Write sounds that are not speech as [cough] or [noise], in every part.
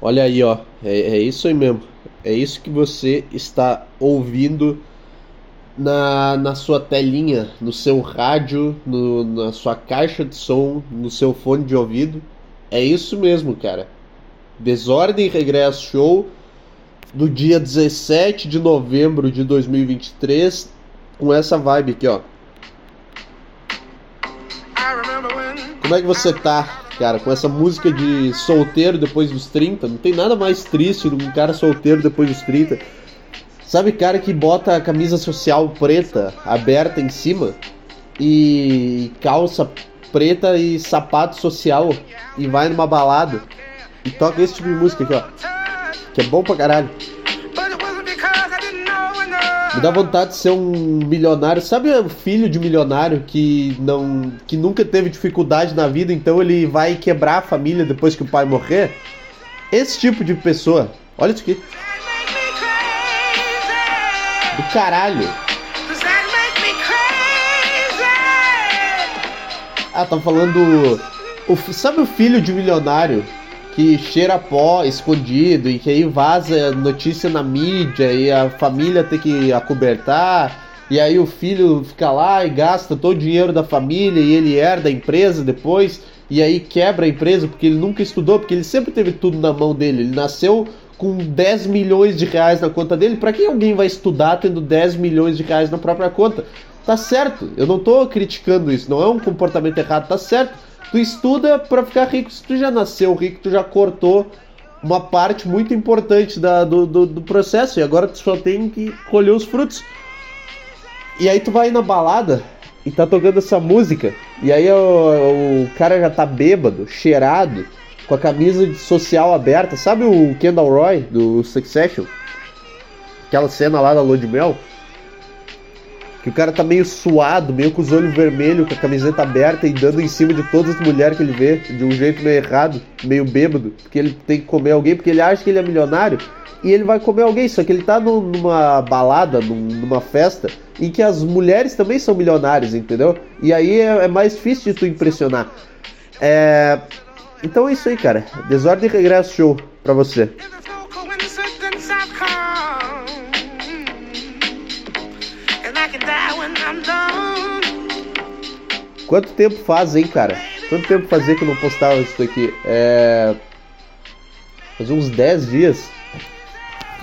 Olha aí, ó. É, é isso aí mesmo. É isso que você está ouvindo na, na sua telinha, no seu rádio, no, na sua caixa de som, no seu fone de ouvido. É isso mesmo, cara. Desordem Regresso Show do dia 17 de novembro de 2023 com essa vibe aqui, ó. Como é que você tá, cara, com essa música de solteiro depois dos 30? Não tem nada mais triste do que um cara solteiro depois dos 30. Sabe, cara que bota a camisa social preta aberta em cima e calça preta e sapato social e vai numa balada e toca esse tipo de música aqui, ó. Que é bom pra caralho. Me dá vontade de ser um milionário. Sabe o filho de milionário que não que nunca teve dificuldade na vida, então ele vai quebrar a família depois que o pai morrer? Esse tipo de pessoa. Olha isso aqui. Do caralho. Ah, tá falando. O, sabe o filho de milionário que cheira pó escondido e que aí vaza notícia na mídia e a família tem que acobertar. E aí o filho fica lá e gasta todo o dinheiro da família e ele herda a empresa depois. E aí quebra a empresa porque ele nunca estudou, porque ele sempre teve tudo na mão dele. Ele nasceu com 10 milhões de reais na conta dele. Para que alguém vai estudar tendo 10 milhões de reais na própria conta? Tá certo, eu não tô criticando isso, não é um comportamento errado, tá certo Tu estuda para ficar rico. Se tu já nasceu rico, tu já cortou uma parte muito importante da, do, do, do, processo e agora tu só tem que colher os frutos. E aí tu vai na balada e tá tocando essa música e aí o, o cara já tá bêbado, cheirado, com a camisa social aberta. Sabe o Kendall Roy do Succession? Aquela cena lá da Lua de Mel? Que o cara tá meio suado, meio com os olhos vermelhos, com a camiseta aberta e dando em cima de todas as mulheres que ele vê, de um jeito meio errado, meio bêbado, porque ele tem que comer alguém, porque ele acha que ele é milionário e ele vai comer alguém, só que ele tá numa balada, numa festa, em que as mulheres também são milionárias, entendeu? E aí é, é mais difícil de tu impressionar. É... Então é isso aí, cara. Desordem e regresso show pra você. Quanto tempo faz, hein, cara? Quanto tempo fazia que eu não postava isso aqui? É. Faz uns 10 dias.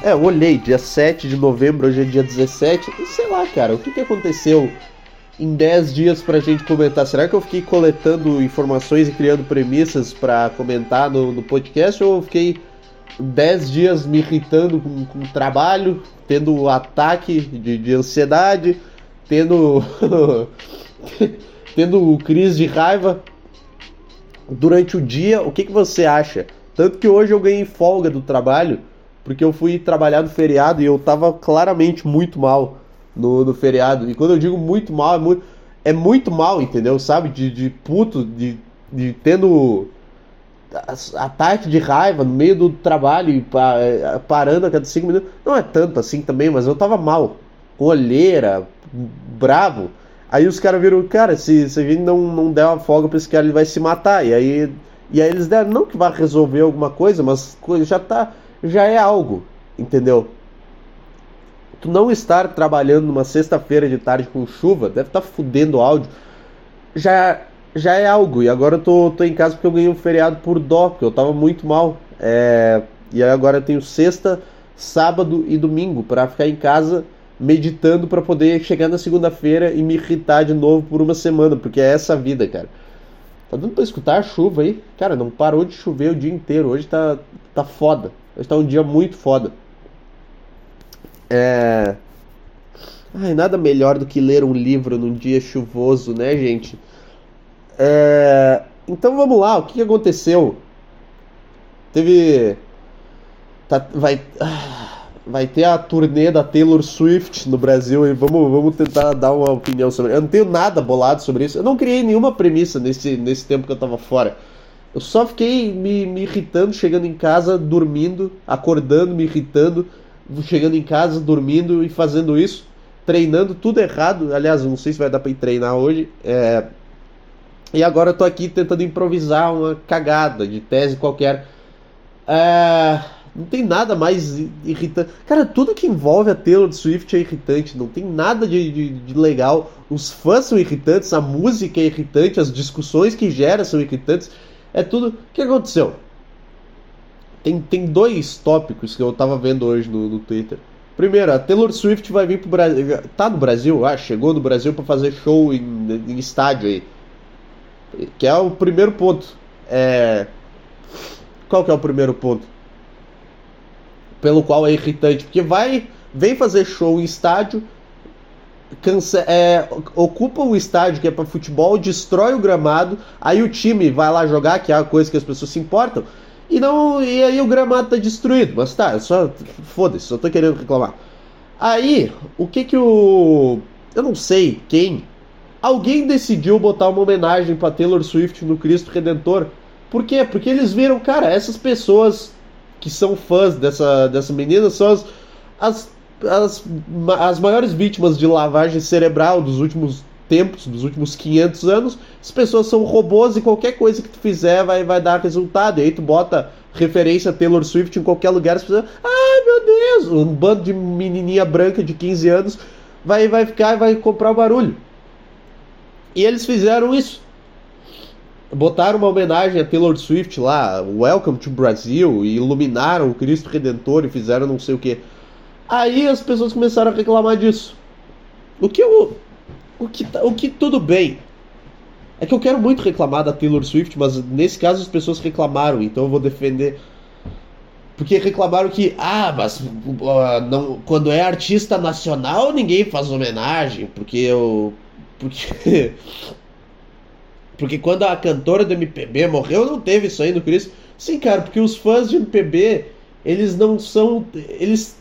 É, eu olhei, dia 7 de novembro, hoje é dia 17. E sei lá, cara, o que, que aconteceu em 10 dias pra gente comentar? Será que eu fiquei coletando informações e criando premissas para comentar no, no, podcast? Ou eu fiquei 10 dias me irritando com, com trabalho, tendo ataque de, de ansiedade, tendo. [laughs] tendo crise de raiva durante o dia. O que, que você acha? Tanto que hoje eu ganhei folga do trabalho, porque eu fui trabalhar no feriado e eu tava claramente muito mal no, no feriado. E quando eu digo muito mal, é muito, é muito mal, entendeu? Sabe? De, de puto, de, de tendo ataque de raiva no meio do trabalho e parando a cada cinco minutos. Não é tanto assim também, mas eu tava mal. Olheira, bravo. Aí os caras viram, cara, se, se a gente não, não der uma folga pra esse cara, ele vai se matar. E aí, e aí eles deram, não que vai resolver alguma coisa, mas já tá, já é algo, entendeu? Tu não estar trabalhando numa sexta-feira de tarde com chuva, deve estar tá fudendo áudio, já, já é algo. E agora eu tô, tô em casa porque eu ganhei um feriado por dó, porque eu tava muito mal. É, e aí agora eu tenho sexta, sábado e domingo para ficar em casa meditando para poder chegar na segunda-feira e me irritar de novo por uma semana, porque é essa a vida, cara. Tá dando pra escutar a chuva aí? Cara, não parou de chover o dia inteiro. Hoje tá, tá foda. Hoje tá um dia muito foda. É. Ai, nada melhor do que ler um livro num dia chuvoso, né, gente? É... Então vamos lá, o que aconteceu? Teve. Tá, vai. Ah vai ter a turnê da Taylor Swift no Brasil e vamos, vamos tentar dar uma opinião sobre. Eu não tenho nada bolado sobre isso. Eu não criei nenhuma premissa nesse, nesse tempo que eu tava fora. Eu só fiquei me, me irritando, chegando em casa, dormindo, acordando, me irritando, chegando em casa, dormindo e fazendo isso, treinando tudo errado. Aliás, não sei se vai dar pra ir treinar hoje. É... E agora eu tô aqui tentando improvisar uma cagada de tese qualquer É, não tem nada mais irritante. Cara, tudo que envolve a Taylor Swift é irritante. Não tem nada de, de, de, legal. Os fãs são irritantes, a música é irritante, as discussões que gera são irritantes. É tudo. O que aconteceu? Tem, tem dois tópicos que eu tava vendo hoje no, no Twitter. Primeiro, a Taylor Swift vai vir pro Brasil. Tá no Brasil, ah, chegou no Brasil para fazer show em, em estádio aí. Que é o primeiro ponto. É. Qual que é o primeiro ponto? Pelo qual é irritante. Porque vai. Vem fazer show em estádio. Canse é, ocupa o estádio que é para futebol, destrói o gramado, aí o time vai lá jogar, que é a coisa que as pessoas se importam, e não. E aí o gramado tá destruído. Mas tá, eu só. Foda-se, só tô querendo reclamar. Aí, o que que o. Eu não sei quem. Alguém decidiu botar uma homenagem para Taylor Swift no Cristo Redentor. Por quê? Porque eles viram, cara, essas pessoas que são fãs dessa, dessa menina são as, as, as, as maiores vítimas de lavagem cerebral dos últimos tempos, dos últimos 500 anos, as pessoas são robôs e qualquer coisa que tu fizer vai, vai dar resultado. E aí tu bota referência a Taylor Swift em qualquer lugar, as pessoas, ai meu Deus, um bando de menininha branca de 15 anos vai, vai ficar e vai comprar o barulho. E eles fizeram isso. Botaram uma homenagem a Taylor Swift lá, Welcome to Brazil, e iluminaram o Cristo Redentor e fizeram não sei o que. Aí as pessoas começaram a reclamar disso. O que eu o que, tá, o que tudo bem. É que eu quero muito reclamar da Taylor Swift, mas nesse caso as pessoas reclamaram, então eu vou defender. Porque reclamaram que, ah, mas uh, não, quando é artista nacional ninguém faz homenagem, porque eu. Porque. [laughs] Porque quando a cantora do MPB morreu, não teve isso aí no Cristo. Sim, cara, porque os fãs de MPB, eles não são. Eles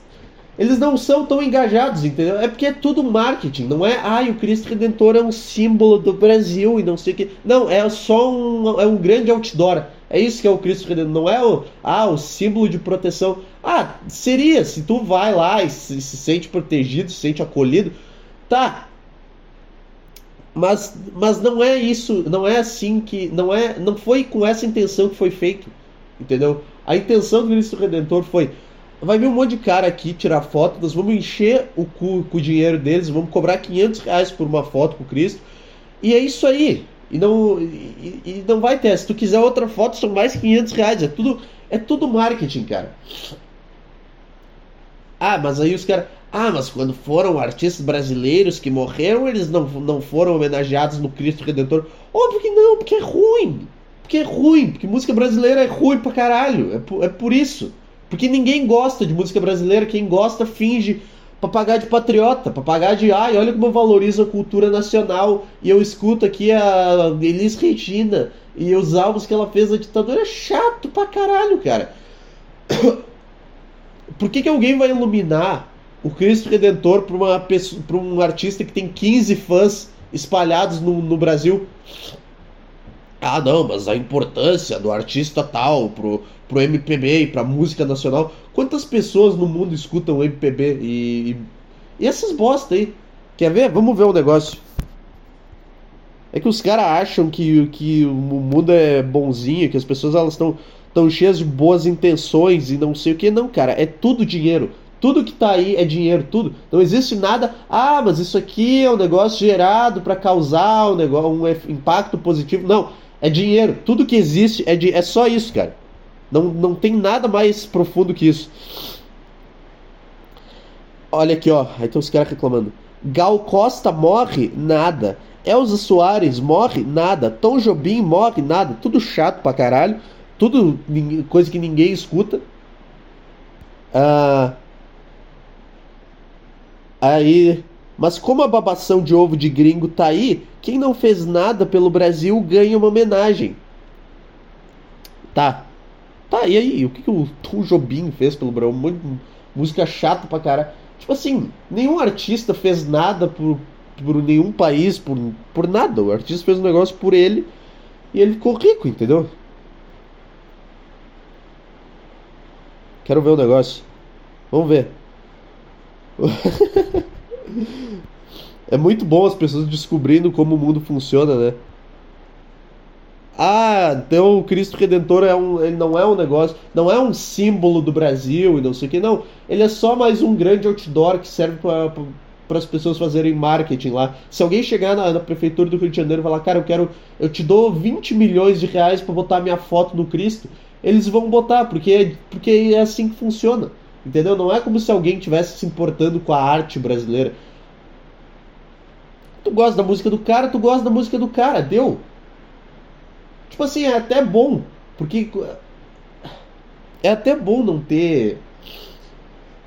eles não são tão engajados, entendeu? É porque é tudo marketing, não é, ah, o Cristo Redentor é um símbolo do Brasil e não sei o que. Não, é só um, é um grande outdoor. É isso que é o Cristo Redentor, não é o, ah, o símbolo de proteção. Ah, seria, se tu vai lá e se, se sente protegido, se sente acolhido, tá. Mas, mas não é isso, não é assim que, não é, não foi com essa intenção que foi feito, entendeu? A intenção do Cristo Redentor foi vai vir um monte de cara aqui tirar foto, nós vamos encher o cu com o dinheiro deles, vamos cobrar 500 reais por uma foto com Cristo. E é isso aí. E não, e, e, não vai ter. Se tu quiser outra foto, são mais 500 reais. É tudo, é tudo marketing, cara. Ah, mas aí os caras. Ah, mas quando foram artistas brasileiros que morreram, eles não, não foram homenageados no Cristo Redentor. Óbvio que não, porque é ruim. Porque é ruim. Porque música brasileira é ruim pra caralho. É por, é por isso. Porque ninguém gosta de música brasileira, quem gosta finge pagar de patriota, pagar de ai, olha como eu valorizo a cultura nacional e eu escuto aqui a Elis Regina e os álbuns que ela fez na ditadura. É chato pra caralho, cara. [coughs] Por que, que alguém vai iluminar o Cristo Redentor pra um artista que tem 15 fãs espalhados no, no Brasil? Ah, não, mas a importância do artista tal pro, pro MPB e pra música nacional. Quantas pessoas no mundo escutam MPB e, e, e essas bosta aí? Quer ver? Vamos ver o um negócio. É que os caras acham que, que o mundo é bonzinho, que as pessoas elas estão tão cheias de boas intenções e não sei o que. Não, cara, é tudo dinheiro. Tudo que tá aí é dinheiro, tudo. Não existe nada. Ah, mas isso aqui é um negócio gerado para causar um, negócio, um impacto positivo. Não é dinheiro. Tudo que existe é, de, é só isso, cara. Não, não tem nada mais profundo que isso. Olha aqui, ó. Aí tem os caras reclamando. Gal Costa morre? Nada. Elza Soares morre? Nada. Tom Jobim morre? Nada. Tudo chato pra caralho. Tudo coisa que ninguém escuta. Ah, aí mas como a babação de ovo de gringo tá aí, quem não fez nada pelo Brasil ganha uma homenagem. Tá. Tá, e aí? O que, que o Tom Jobim fez pelo Brasil? Música chata pra cara. Tipo assim, nenhum artista fez nada por, por nenhum país, por, por nada. O artista fez um negócio por ele e ele ficou rico, entendeu? Quero ver o negócio. Vamos ver. [laughs] É muito bom as pessoas descobrindo como o mundo funciona, né? ah, então o Cristo Redentor é um, ele não é um negócio, não é um símbolo do Brasil e não sei o que, não. Ele é só mais um grande outdoor que serve para as pessoas fazerem marketing lá. Se alguém chegar na, na, prefeitura do Rio de Janeiro e falar, cara, eu quero, eu te dou 20 milhões de reais para botar minha foto no Cristo, eles vão botar, porque, porque é assim que funciona. Entendeu? Não é como se alguém tivesse se importando com a arte brasileira. Tu gosta da música do cara, tu gosta da música do cara, deu. Tipo assim, é até bom. Porque. É até bom não ter.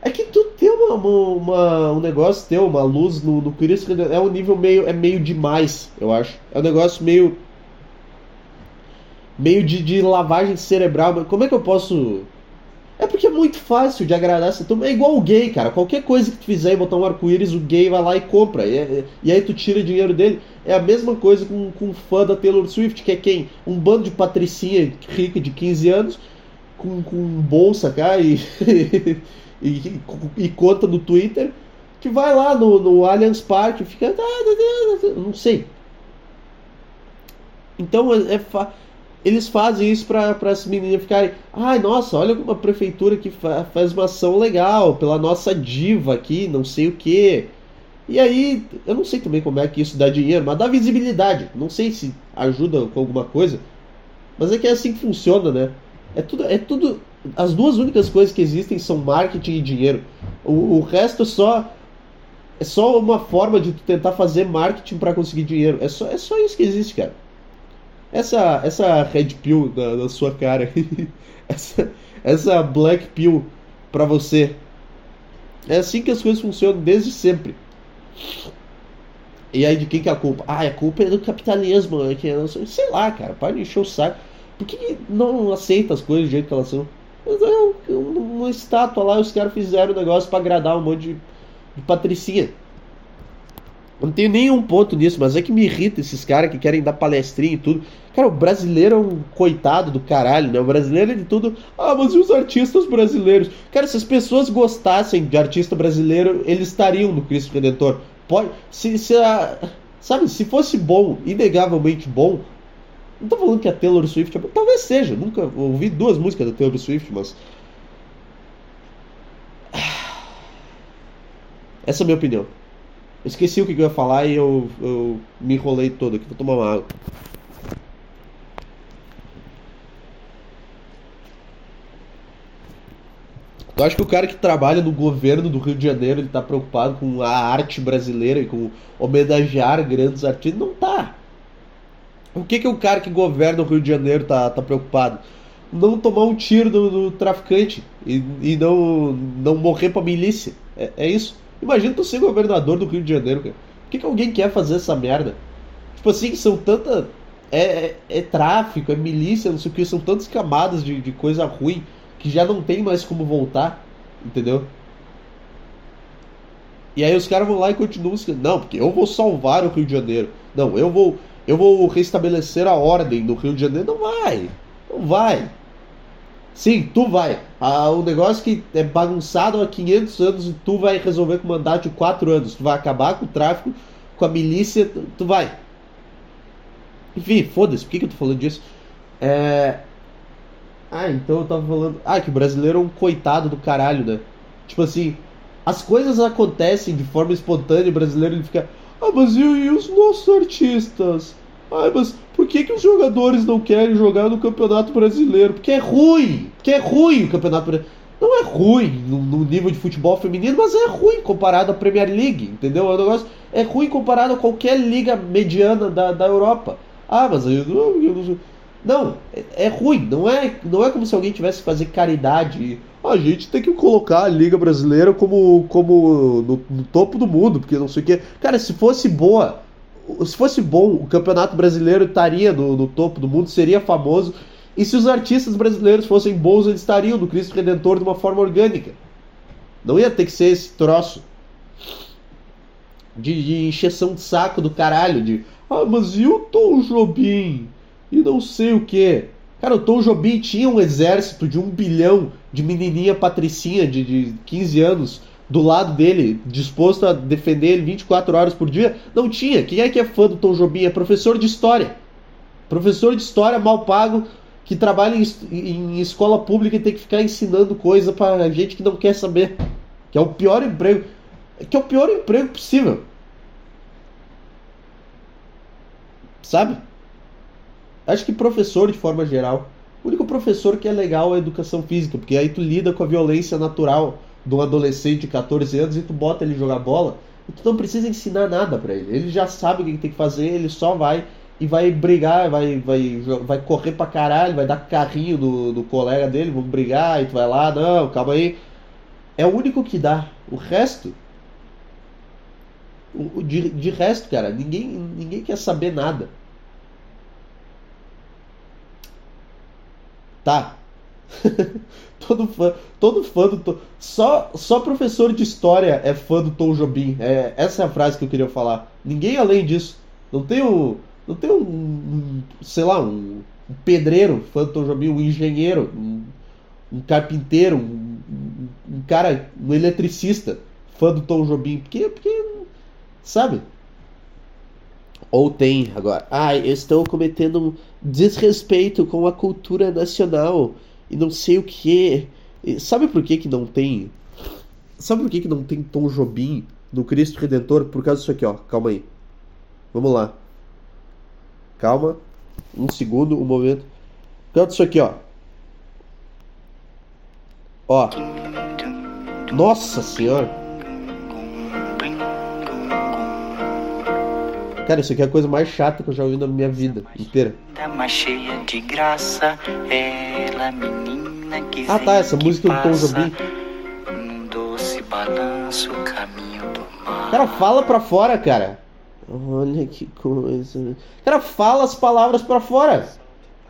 É que tu ter uma, uma, um negócio, ter uma luz no, no Cristo é um nível meio. É meio demais, eu acho. É um negócio meio. Meio de, de lavagem cerebral. Como é que eu posso é porque é muito fácil de agradar essa turma. É igual o gay, cara. Qualquer coisa que tu fizer e botar um arco-íris, o gay vai lá e compra. E, e, aí tu tira dinheiro dele. É a mesma coisa com, com um fã da Taylor Swift, que é quem? Um bando de patricinha rica de 15 anos, com, com bolsa, cara, [laughs] e, e, e, conta no Twitter, que vai lá no, no Allianz Parque e fica. Não sei. Então é, é fácil eles fazem isso para as meninas ficarem. Ai, nossa, olha uma prefeitura que fa faz uma ação legal pela nossa diva aqui, não sei o que. E aí, eu não sei também como é que isso dá dinheiro, mas dá visibilidade. Não sei se ajuda com alguma coisa, mas é que é assim que funciona, né? É tudo, é tudo. As duas únicas coisas que existem são marketing e dinheiro. O, o resto é só é só uma forma de tentar fazer marketing para conseguir dinheiro. É só, é só isso que existe, cara. Essa, essa red pill na, na sua cara, [laughs] essa, essa black pill pra você. É assim que as coisas funcionam desde sempre. E aí de quem que é a culpa? Ah, a culpa é do capitalismo. É que, sei lá, cara, para de encher o saco. Por que não aceita as coisas do jeito que elas são? É uma estátua lá, os caras fizeram o negócio para agradar um monte de, de patricinha. Não tenho nenhum ponto nisso, mas é que me irrita esses caras que querem dar palestrinha e tudo. Cara, o brasileiro é um coitado do caralho, né? O brasileiro é de tudo. Ah, mas e os artistas brasileiros? Cara, se as pessoas gostassem de artista brasileiro, eles estariam no Cristo Redentor. Pode. Se, se a, sabe, se fosse bom, inegavelmente bom. Não tô falando que a Taylor Swift é Talvez seja. Nunca ouvi duas músicas da Taylor Swift, mas. [sighs] Essa é a minha opinião. Esqueci o que eu ia falar e eu, eu me enrolei todo aqui. Vou tomar uma água. Eu acho que o cara que trabalha no governo do Rio de Janeiro, ele tá preocupado com a arte brasileira e com homenagear grandes artistas. Não tá. O que que o cara que governa o Rio de Janeiro tá, tá preocupado? Não tomar um tiro do, do traficante e, e não, não morrer pra milícia. É, é isso. Imagina tu ser governador do Rio de Janeiro, cara. Por que, que alguém quer fazer essa merda? Tipo assim, são tanta. É, é, é, tráfico, é milícia, não sei o que, são tantas camadas de, de coisa ruim que já não tem mais como voltar, entendeu? E aí os caras vão lá e continuam não, porque eu vou salvar o Rio de Janeiro. Não, eu vou eu vou restabelecer a ordem no Rio de Janeiro. Não vai. Não vai. Sim, tu vai. Ah, o negócio que é bagunçado há 500 anos e tu vai resolver com mandato de 4 anos. Tu vai acabar com o tráfico, com a milícia, tu, tu vai. Enfim, foda-se, por que, que eu tô falando disso? É. Ah, então eu tava falando. Ah, que o brasileiro é um coitado do caralho, né? Tipo assim, as coisas acontecem de forma espontânea o brasileiro ele fica. Ah, mas e, e os nossos artistas? Ai, mas por que, que os jogadores não querem jogar no Campeonato Brasileiro? Porque é ruim! Porque é ruim o Campeonato Brasileiro. Não é ruim no, no, nível de futebol feminino, mas é ruim comparado à Premier League, entendeu? O negócio é ruim comparado a qualquer liga mediana da, da Europa. Ah, mas eu, eu, eu não, é, é, ruim. Não é, não é como se alguém tivesse que fazer caridade. A gente tem que colocar a Liga Brasileira como, como no, no topo do mundo, porque não sei o que. Cara, se fosse boa, se fosse bom, o Campeonato Brasileiro estaria no, no, topo do mundo, seria famoso. E se os artistas brasileiros fossem bons, eles estariam no Cristo Redentor de uma forma orgânica. Não ia ter que ser esse troço de, de encheção de saco do caralho, de ah, mas e o Tom Jobim? E não sei o que. Cara, o Tom Jobim tinha um exército de um bilhão de menininha patricinha de, de 15 anos do lado dele, disposto a defender ele 24 horas por dia, não tinha. Quem é que é fã do Tom Jobim? É professor de história. Professor de história mal pago que trabalha em, em escola pública e tem que ficar ensinando coisa para gente que não quer saber. Que é o pior emprego. Que é o pior emprego possível. Sabe? Acho que professor, de forma geral. O único professor que é legal é educação física, porque aí tu lida com a violência natural de um adolescente de 14 anos e tu bota ele jogar bola e tu não precisa ensinar nada para ele. Ele já sabe o que tem que fazer, ele só vai e vai brigar, vai, vai, vai correr pra caralho, vai dar carrinho do, do colega dele, vão brigar, e tu vai lá, não, calma aí. É o único que dá. O resto. O, de, de resto, cara, ninguém, ninguém quer saber nada. Tá. [laughs] todo fã, todo fã do Tom, só só professor de história é fã do Tom Jobim. É, essa é a frase que eu queria falar. Ninguém além disso. Não tem o não tem um, um sei lá, um, um, pedreiro fã do Tom Jobim, um engenheiro, um, um carpinteiro, um, um, cara, um eletricista fã do Tom Jobim, porque porque sabe? Ou tem agora. Ai, ah, estou cometendo um desrespeito com a cultura nacional e não sei o que. Sabe por que, que não tem. Sabe por que, que não tem Tom Jobim no Cristo Redentor? Por causa disso aqui, ó. Calma aí. Vamos lá. Calma. Um segundo, um momento. Por causa disso aqui, ó. Ó. Nossa senhora. Cara, isso aqui é a coisa mais chata que eu já ouvi na minha vida inteira. Mais cheia de graça, ela menina que Ah tá, essa música do Tom Jobim. Um doce balanço, caminho do mar. Cara, fala pra fora, cara. Olha que coisa. Cara, fala as palavras pra fora.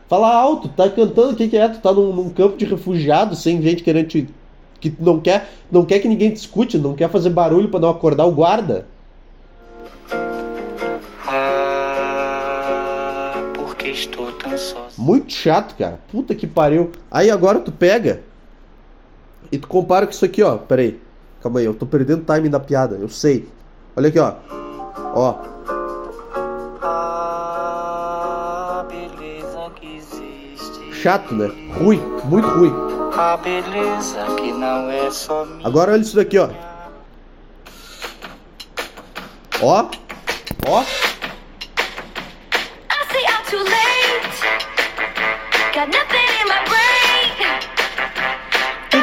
Fala alto, tá cantando, o que, que é? Tu tá num, num campo de refugiados, sem gente querendo te. que não quer, não quer que ninguém te escute, não quer fazer barulho para não acordar o guarda. Muito chato, cara. Puta que pariu. Aí agora tu pega e tu compara com isso aqui, ó. Pera aí. Calma aí, eu tô perdendo o timing da piada, eu sei. Olha aqui, ó. Ó. A beleza que existe. Chato, né? Ruim, muito ruim. A beleza que não é só minha. Agora olha isso daqui, ó. Ó. Ó.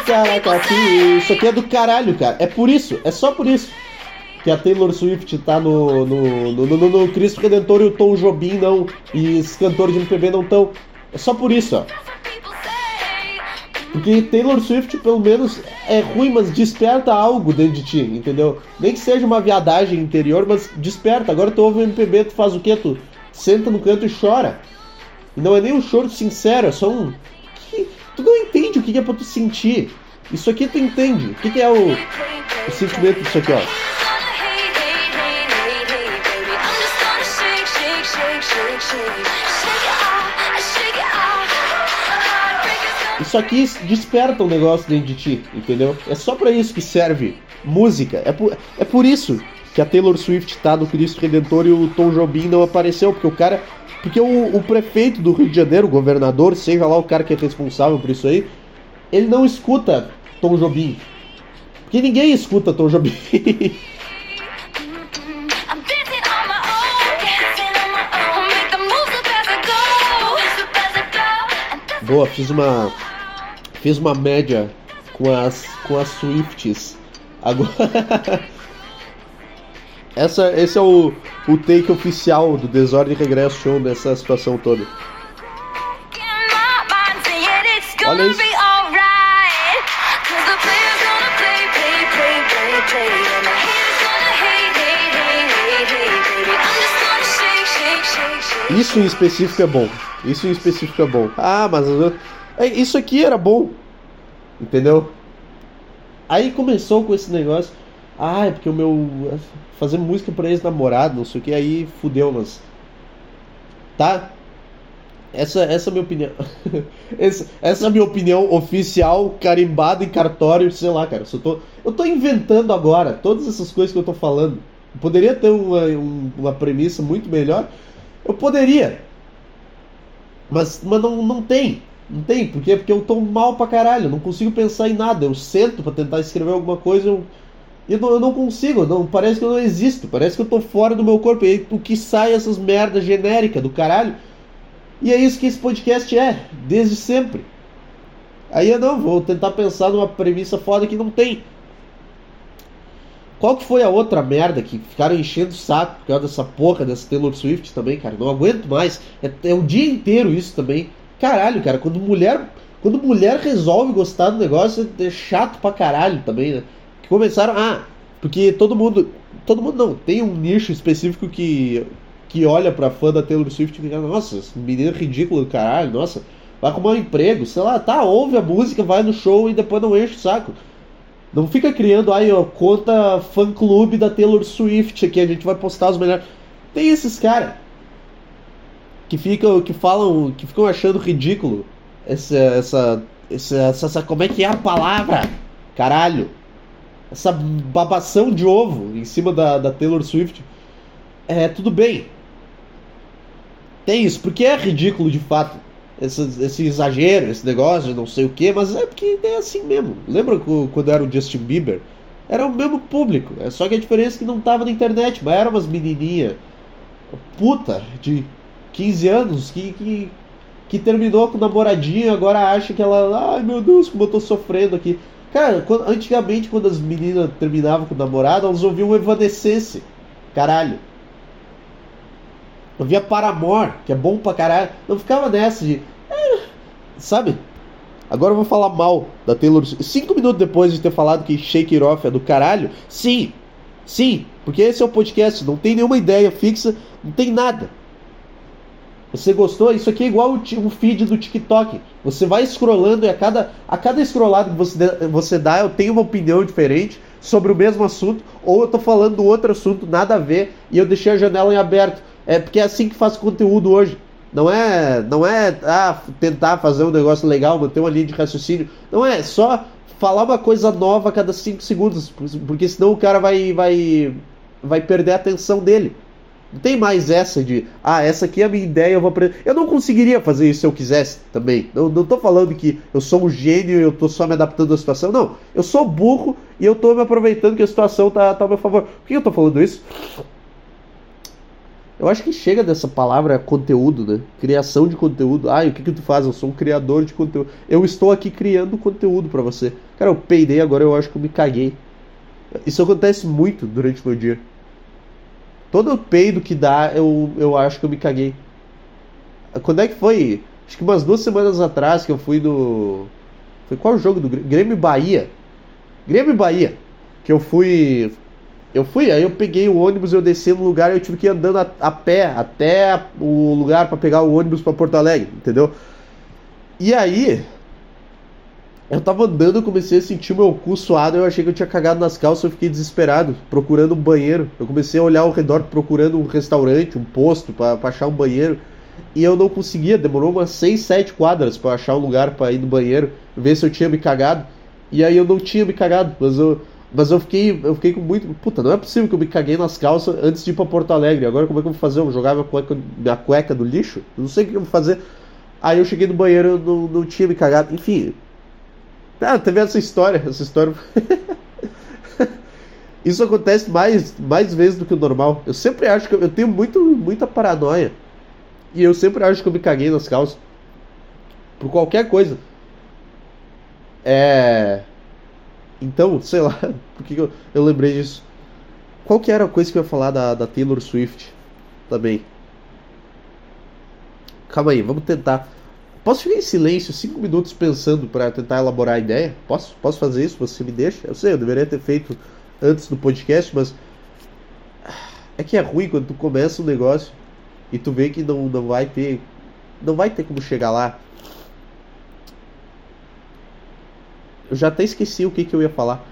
Caraca, aqui, isso aqui é do caralho, cara. É por isso, é só por isso que a Taylor Swift tá no, no, no, no, no Cristo Redentor e o Tom Jobim não, e os cantores de MPB não estão. É só por isso, ó. Porque Taylor Swift, pelo menos, é ruim, mas desperta algo dentro de ti, entendeu? Nem que seja uma viadagem interior, mas desperta. Agora tu ouve o MPB, tu faz o quê? Tu senta no canto e chora. E não é nem um choro sincero, é só um. Tu não entende o que é pra tu sentir. Isso aqui tu entende. O que é o, o sentimento disso aqui, ó? Isso aqui desperta um negócio dentro de ti, entendeu? É só para isso que serve música. É por, é por isso que a Taylor Swift tá no Cristo Redentor e o Tom Jobim não apareceu, porque o cara porque o, o, prefeito do Rio de Janeiro, o governador, seja lá o cara que é responsável por isso aí, ele não escuta Tom Jobim. Porque ninguém escuta Tom Jobim. Boa, fiz uma fiz uma média com as com as Swifts. Agora [laughs] Essa, esse é o, o take oficial do Desordem Regresso Show nessa situação toda. Olha isso. Isso em específico é bom. Isso em específico é bom. Ah, mas é, isso aqui era bom. Entendeu? Aí começou com esse negócio. Ah, é porque o meu. Fazer música pra ex-namorado, não sei o que, aí fudeu, mas. Tá? Essa, essa é a minha opinião. [laughs] essa, essa é a minha opinião oficial, carimbada em cartório, sei lá, cara. Eu tô, eu tô inventando agora todas essas coisas que eu tô falando. Eu poderia ter uma, uma premissa muito melhor. Eu poderia. Mas, mas não, não tem. Não tem. Por quê? Porque eu tô mal pra caralho. Não consigo pensar em nada. Eu sento pra tentar escrever alguma coisa. Eu, eu, não, eu não consigo. Não, parece que eu não existo. Parece que eu tô fora do meu corpo. E aí, o que sai essas merdas genéricas do caralho. E é isso que esse podcast é. Desde sempre. Aí eu não vou tentar pensar numa premissa foda que não tem. Qual que foi a outra merda que ficaram enchendo o saco por causa dessa porra dessa Taylor Swift também, cara? Não aguento mais. É, é o dia inteiro isso também. Caralho, cara, quando mulher. Quando mulher resolve gostar do negócio, é chato pra caralho também, né? Que começaram. Ah, porque todo mundo. Todo mundo não, tem um nicho específico que. Que olha pra fã da Taylor Swift e fica, nossa, esse menino é ridículo do caralho, nossa, vai arrumar um emprego, sei lá, tá, ouve a música, vai no show e depois não enche o saco. Não fica criando aí, ó, conta fã clube da Taylor Swift aqui, a gente vai postar os melhores. Tem esses caras que ficam, que falam, que ficam achando ridículo essa, essa, essa, essa, como é que é a palavra? Caralho. Essa babação de ovo em cima da, da Taylor Swift. É, tudo bem. Tem isso, porque é ridículo de fato esse, esse exagero, esse negócio de não sei o que, mas é porque é assim mesmo. Lembra quando era o Justin Bieber? Era o mesmo público, é só que a diferença é que não tava na internet, mas eram umas menininhas puta de 15 anos que, que, que terminou com o namoradinho agora acha que ela, ai meu Deus, como eu tô sofrendo aqui. Cara, quando, antigamente quando as meninas terminavam com o namorado, elas ouviam Evanescence. Caralho. Eu via Paramore, que é bom pra caralho. Não ficava nessa de. É, sabe? Agora eu vou falar mal da Taylor Swift. Cinco minutos depois de ter falado que Shake It Off é do caralho, sim. Sim, porque esse é o podcast, não tem nenhuma ideia fixa, não tem nada. Você gostou? Isso aqui é igual o feed do TikTok. Você vai scrollando e a cada, a cada scrollado que você, você dá, eu tenho uma opinião diferente sobre o mesmo assunto, ou eu tô falando outro assunto, nada a ver, e eu deixei a janela em aberto. É porque é assim que faz conteúdo hoje. Não é, não é ah, tentar fazer um negócio legal, manter uma linha de raciocínio. Não é só falar uma coisa nova a cada 5 segundos, porque senão o cara vai, vai, vai perder a atenção dele. Não tem mais essa de, ah, essa aqui é a minha ideia, eu vou aprender. Eu não conseguiria fazer isso se eu quisesse também. Não, não tô falando que eu sou um gênio e eu tô só me adaptando à situação. Não, eu sou burro e eu tô me aproveitando que a situação tá, tá a meu favor. Por que eu tô falando isso? Eu acho que chega dessa palavra conteúdo, né? Criação de conteúdo. Ah, o que que tu faz? Eu sou um criador de conteúdo. Eu estou aqui criando conteúdo para você. Cara, eu peidei agora, eu acho que eu me caguei. Isso acontece muito durante o meu dia. Todo peido que dá, eu, eu acho que eu me caguei. Quando é que foi? Acho que umas duas semanas atrás que eu fui no. Foi qual o jogo do Grêmio Bahia? Grêmio Bahia. Que eu fui eu fui, aí eu peguei o ônibus, eu desci no lugar e eu tive que ir andando a, a pé até o lugar para pegar o ônibus para Porto Alegre, entendeu? E aí, eu tava andando, comecei a sentir meu cu suado, eu achei que eu tinha cagado nas calças, eu fiquei desesperado, procurando um banheiro. Eu comecei a olhar ao redor procurando um restaurante, um posto para achar um banheiro. E eu não conseguia, demorou umas 6, 7 quadras para achar um lugar para ir no banheiro, ver se eu tinha me cagado. E aí eu não tinha me cagado, mas eu mas eu fiquei, eu fiquei com muito. Puta, não é possível que eu me caguei nas calças antes de ir pra Porto Alegre. Agora como é que eu vou fazer? Eu minha cueca, minha cueca do lixo? Eu não sei o que eu vou fazer. Aí eu cheguei no banheiro eu não, não tinha me cagado. Enfim. Ah, teve essa história. Essa história. [laughs] Isso acontece mais, mais vezes do que o normal. Eu sempre acho que eu, eu tenho muito, muita paranoia. E eu sempre acho que eu me caguei nas calças. Por qualquer coisa. É. Então, sei lá, [laughs] por que eu, eu lembrei disso? Qual que era a coisa que eu ia falar da, da Taylor Swift também? Calma aí, vamos tentar. Posso ficar em silêncio cinco minutos pensando para tentar elaborar a ideia? Posso? Posso fazer isso? Você me deixa? Eu sei, eu deveria ter feito antes do podcast, mas é que é ruim quando tu começa um negócio e tu vê que não, não vai ter não vai ter como chegar lá. Eu já até esqueci o que, que eu ia falar.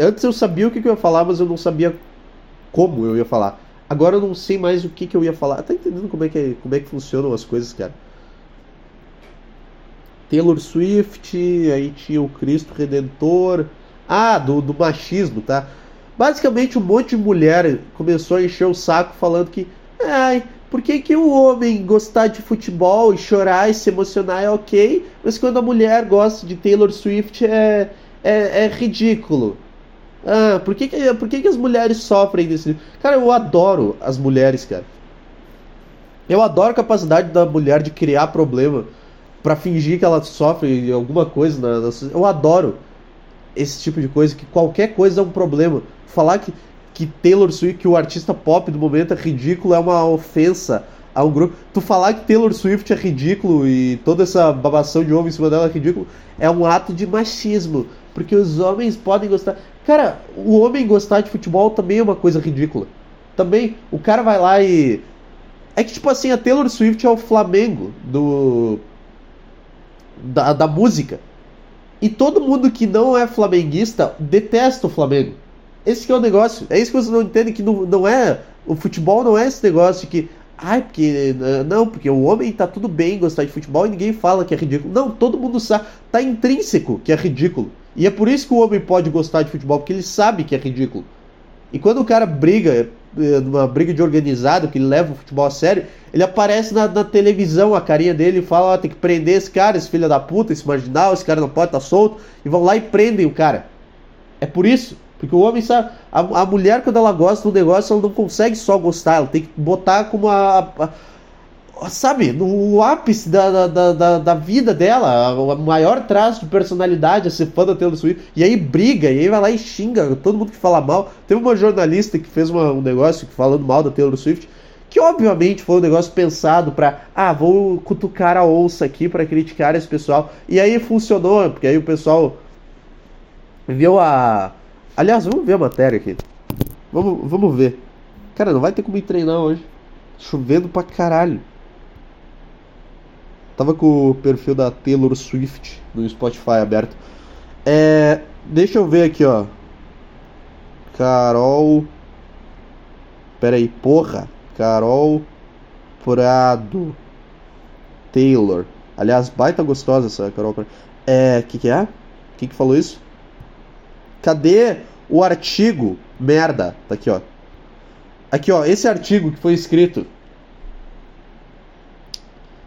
Antes eu sabia o que, que eu ia falar, mas eu não sabia como eu ia falar. Agora eu não sei mais o que, que eu ia falar. Tá entendendo como é que, como é que funcionam as coisas, cara? Taylor Swift, aí tinha o Cristo Redentor. Ah, do, do machismo, tá? Basicamente um monte de mulher começou a encher o saco falando que ai, Por que, que o homem gostar de futebol e chorar e se emocionar é ok, mas quando a mulher gosta de Taylor Swift é, é, é ridículo? Ah, por que, que, por que, que as mulheres sofrem desse. Cara, eu adoro as mulheres, cara. Eu adoro a capacidade da mulher de criar problema para fingir que ela sofre alguma coisa. Na, na, eu adoro esse tipo de coisa, que qualquer coisa é um problema. Falar que, que Taylor Swift, que o artista pop do momento é ridículo, é uma ofensa a um grupo. Tu falar que Taylor Swift é ridículo e toda essa babação de homem em cima dela é ridículo, é um ato de machismo. Porque os homens podem gostar. Cara, o homem gostar de futebol também é uma coisa ridícula. Também, o cara vai lá e. É que, tipo assim, a Taylor Swift é o Flamengo do. Da, da música. E todo mundo que não é flamenguista detesta o Flamengo. Esse que é o negócio. É isso que vocês não entendem, que não, não é. O futebol não é esse negócio que. Ai, porque. Não, porque o homem tá tudo bem gostar de futebol e ninguém fala que é ridículo. Não, todo mundo sabe. Tá intrínseco que é ridículo. E é por isso que o homem pode gostar de futebol, porque ele sabe que é ridículo. E quando o cara briga, eh, numa briga de organizado, que leva o futebol a sério, ele aparece na, na televisão, a carinha dele, e fala: oh, tem que prender esse cara, esse filho da puta, esse marginal, esse cara não pode estar tá solto. E vão lá e prendem o cara. É por isso. Porque o homem sabe. A, a mulher, quando ela gosta do negócio, ela não consegue só gostar, ela tem que botar como a, a sabe, no ápice da, da, da, da, vida dela, o maior traço de personalidade ser fã da Taylor Swift, e aí briga, e aí vai lá e xinga todo mundo que fala mal. Teve uma jornalista que fez uma, um negócio falando mal da Taylor Swift, que obviamente foi um negócio pensado para, ah, vou cutucar a onça aqui para criticar esse pessoal. E aí funcionou, porque aí o pessoal viu a. Aliás, vamos ver a matéria aqui. Vamos, vamos ver. Cara, não vai ter como ir treinar hoje. Chovendo pra caralho. Tava com o perfil da Taylor Swift no Spotify aberto. É, deixa eu ver aqui, ó. Carol. Pera aí, porra. Carol Prado. Taylor. Aliás, baita gostosa essa Carol Prado. É, que que é? Quem que falou isso? Cadê o artigo? Merda. Tá aqui, ó. Aqui, ó. Esse artigo que foi escrito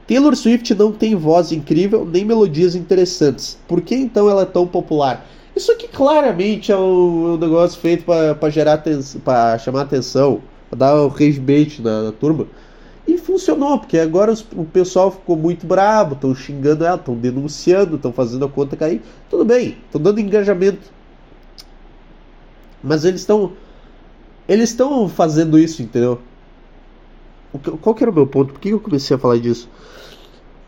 Taylor Swift não tem voz incrível nem melodias interessantes. Por que então ela é tão popular? Isso aqui claramente é um, um negócio feito para gerar para chamar atenção, para dar o rage bait na, na, turma. E funcionou, porque agora os, o pessoal ficou muito bravo, estão xingando ela, estão denunciando, estão fazendo a conta cair. Tudo bem, estão dando engajamento. Mas eles estão eles estão fazendo isso, entendeu? Qual que era o meu ponto? Por que eu comecei a falar disso?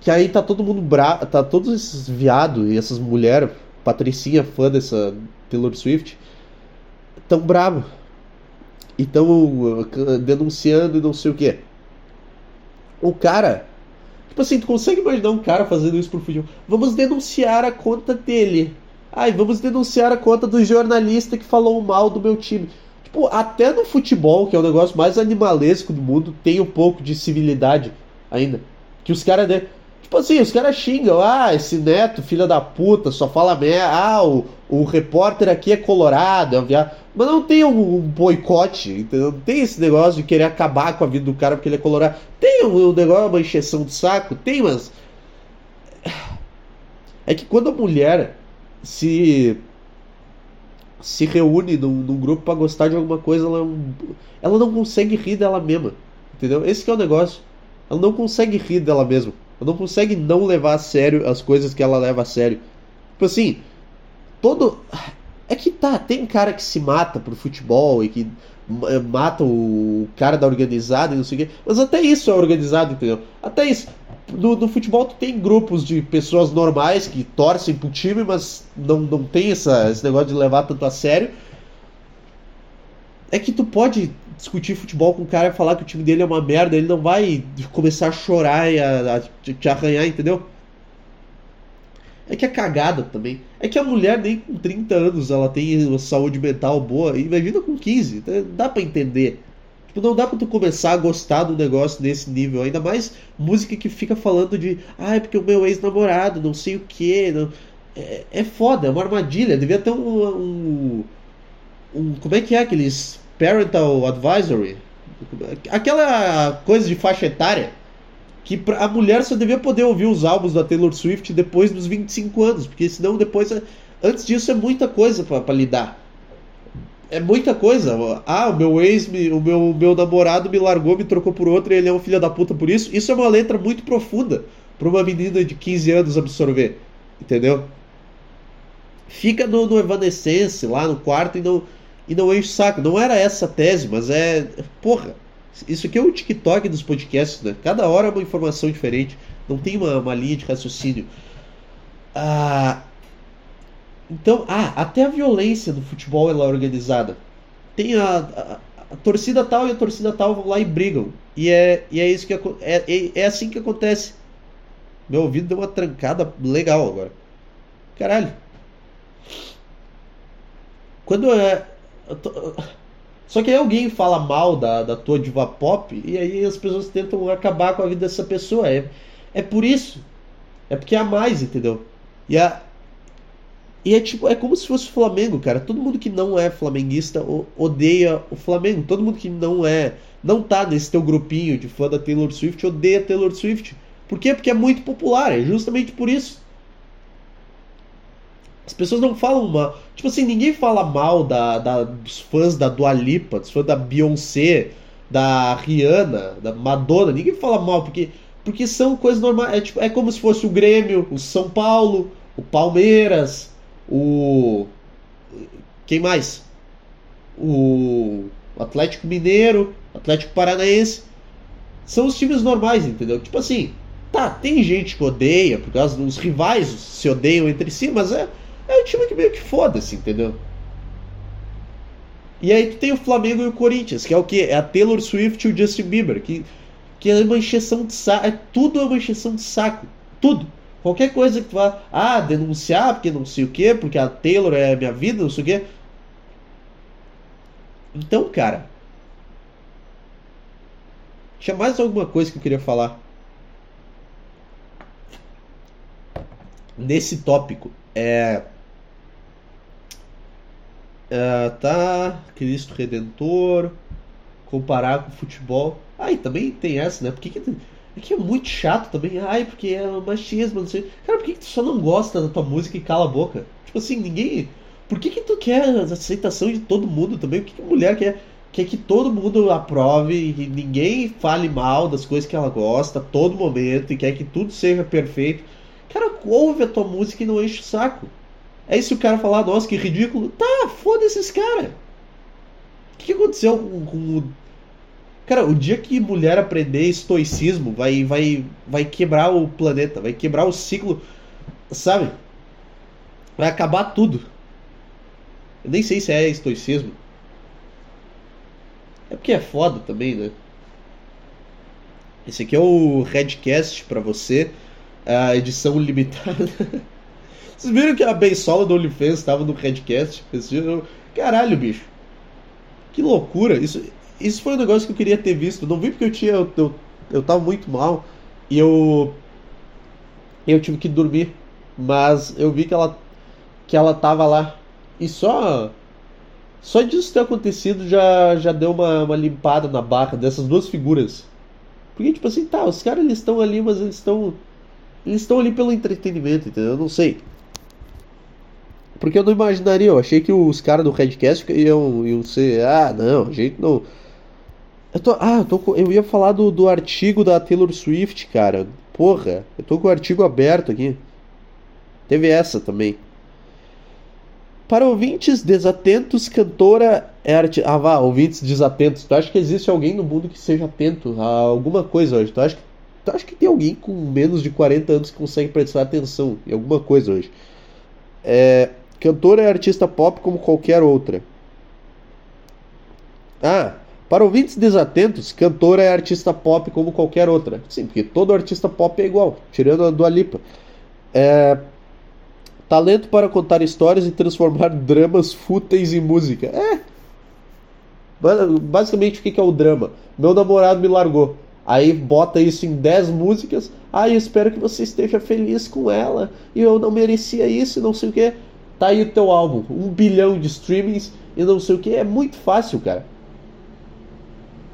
Que aí tá todo mundo bravo, tá todos esses viados e essas mulheres, Patricinha, fã dessa Taylor Swift, tão bravo. E tão uh, denunciando e não sei o que. O cara. Tipo assim, tu consegue imaginar um cara fazendo isso pro futebol? Vamos denunciar a conta dele. Ai, vamos denunciar a conta do jornalista que falou mal do meu time. Tipo, até no futebol, que é o negócio mais animalesco do mundo, tem um pouco de civilidade ainda. Que os caras. De... Tipo assim, os caras xingam, ah, esse neto, filha da puta, só fala merda, ah, o, o repórter aqui é colorado, é um viado. Mas não tem um, um, boicote, entendeu? Não tem esse negócio de querer acabar com a vida do cara porque ele é colorado. Tem um, um negócio, uma encheção de saco, tem, mas. É que quando a mulher se se reúne num, num grupo para gostar de alguma coisa, ela, é ela não consegue rir dela mesma. Entendeu? Esse é o negócio. Ela não consegue rir dela mesma. Ela não consegue não levar a sério as coisas que ela leva a sério. Tipo assim, todo. É que tá, tem cara que se mata pro futebol e que mata o cara da organizada e não sei o quê. Mas até isso é organizado, entendeu? Até isso no, no, futebol tu tem grupos de pessoas normais que torcem pro time, mas não, não tem essa, esse negócio de levar tanto a sério. É que tu pode discutir futebol com o cara e falar que o time dele é uma merda, ele não vai começar a chorar e a, a te arranhar, entendeu? É que é cagada também. É que a mulher nem com 30 anos ela tem saúde mental boa. Imagina com 15. Então dá para entender. Tipo, não dá pra tu começar a gostar do negócio nesse nível. Ainda mais música que fica falando de. Ah, é porque o meu ex-namorado, não sei o que. Não... É, é foda, é uma armadilha. Devia ter um, um, um, Como é que é aqueles. Parental Advisory? Aquela coisa de faixa etária que a mulher só devia poder ouvir os álbuns da Taylor Swift depois dos 25 anos, porque senão depois antes disso é muita coisa para lidar. É muita coisa. Ah, o meu ex, o meu, meu namorado me largou, me trocou por outro e ele é um filho da puta por isso. Isso é uma letra muito profunda para uma menina de 15 anos absorver. Entendeu? Fica no, no Evanescence, lá no quarto, e não, e não enche o saco. Não era essa a tese, mas é. Porra, isso aqui é o TikTok dos podcasts, né? Cada hora é uma informação diferente. Não tem uma, uma linha de raciocínio. Ah, então, ah, até a violência do futebol ela é organizada. Tem a, a, a, torcida tal e a torcida tal vão lá e brigam. E é, e é isso que é, é, é assim que acontece. Meu ouvido deu uma trancada legal agora. Caralho. Quando é. [laughs] Só que aí alguém fala mal da, da tua diva pop e aí as pessoas tentam acabar com a vida dessa pessoa. É, é por isso. É porque há mais, entendeu? E, a, e é tipo, é como se fosse o Flamengo, cara. Todo mundo que não é flamenguista odeia o Flamengo. Todo mundo que não é, não tá nesse teu grupinho de fã da Taylor Swift odeia Taylor Swift. Por quê? Porque é muito popular, é justamente por isso. As pessoas não falam mal. Tipo assim, ninguém fala mal da, da, dos fãs da Dua Lipa, dos fãs da Beyoncé, da Rihanna, da Madonna. Ninguém fala mal, porque, porque são coisas normais. É, tipo, é como se fosse o Grêmio, o São Paulo, o Palmeiras, o. Quem mais? O Atlético Mineiro, Atlético Paranaense. São os times normais, entendeu? Tipo assim, tá, tem gente que odeia, por causa dos rivais se odeiam entre si, mas é é um time que meio que foda-se, entendeu? E aí tu tem o Flamengo e o Corinthians, que é o que? É a Taylor Swift e o Justin Bieber, que, que é uma encheção de saco. É tudo é uma encheção de saco. Tudo. Qualquer coisa que tu vá, ah, denunciar porque não sei o que, porque a Taylor é minha vida, não sei o que. Então, cara. Tinha mais alguma coisa que eu queria falar. Nesse tópico. É. Uh, tá, Cristo Redentor, comparar com futebol. Ai, também tem essa, né? Porque que, é que é muito chato também. Ai, porque é machismo, não sei. Cara, por que, que tu só não gosta da tua música e cala a boca? Tipo assim, ninguém. Por que, que tu quer a aceitação de todo mundo também? Por que, que mulher quer, quer que todo mundo aprove e ninguém fale mal das coisas que ela gosta a todo momento e quer que tudo seja perfeito? Cara, ouve a tua música e não enche o saco. É isso o cara falar, nossa, que ridículo. Tá, foda esses caras. O que, que aconteceu com, com o. Cara, o dia que mulher aprender estoicismo vai, vai, vai quebrar o planeta, vai quebrar o ciclo, sabe? Vai acabar tudo. Eu nem sei se é estoicismo. É porque é foda também, né? Esse aqui é o Redcast para você, a edição limitada. [laughs] Vocês viram que a Beisola do OnlyFans estava no Redcast? Caralho, bicho. Que loucura. Isso, isso foi um negócio que eu queria ter visto. Não vi porque eu tinha. Eu, eu, eu tava muito mal. E eu. Eu tive que dormir. Mas eu vi que ela. Que ela tava lá. E só. Só disso ter acontecido já, já deu uma, uma limpada na barra dessas duas figuras. Porque, tipo assim, tá, os caras eles estão ali, mas eles estão. Eles estão ali pelo entretenimento, entendeu? Eu não sei. Porque eu não imaginaria, eu achei que os caras do Redcast iam, iam ser. Ah, não, a gente não. Eu tô, ah, eu, tô, eu ia falar do, do artigo da Taylor Swift, cara. Porra, eu tô com o artigo aberto aqui. Teve essa também. Para ouvintes desatentos, cantora é arte. Ah, vá, ouvintes desatentos. Tu acha que existe alguém no mundo que seja atento a alguma coisa hoje? Tu acha que, tu acha que tem alguém com menos de 40 anos que consegue prestar atenção em alguma coisa hoje? É, Cantora é artista pop como qualquer outra. Ah, para ouvintes desatentos, cantora é artista pop como qualquer outra. Sim, porque todo artista pop é igual, tirando a do Alipa. É... Talento para contar histórias e transformar [laughs] dramas fúteis em música. É. Basicamente, o que é o drama? Meu namorado me largou. Aí bota isso em 10 músicas. Ah, eu espero que você esteja feliz com ela. E eu não merecia isso, não sei o que. Tá aí o teu álbum, um bilhão de streamings e não sei o que. É muito fácil, cara.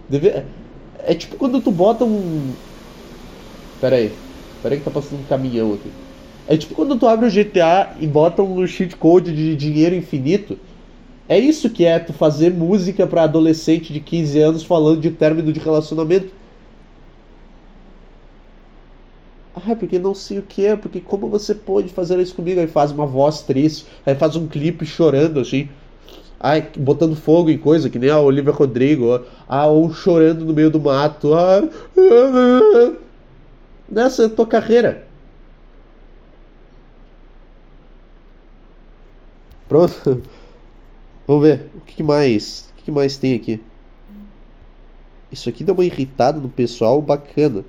Deve... É tipo quando tu bota um. Pera aí. Pera aí que tá passando um caminhão aqui. É tipo quando tu abre o GTA e bota um cheat code de dinheiro infinito. É isso que é tu fazer música pra adolescente de 15 anos falando de término de relacionamento. Ah, porque não sei o que é, porque como você pode fazer isso comigo? Aí faz uma voz triste, aí faz um clipe chorando assim. Ai, botando fogo em coisa, que nem a Olivia Rodrigo. Ah, ou chorando no meio do mato. Ah, nessa tua carreira. Pronto. Vamos ver. O que mais? O que mais tem aqui? Isso aqui dá uma irritada no pessoal bacana.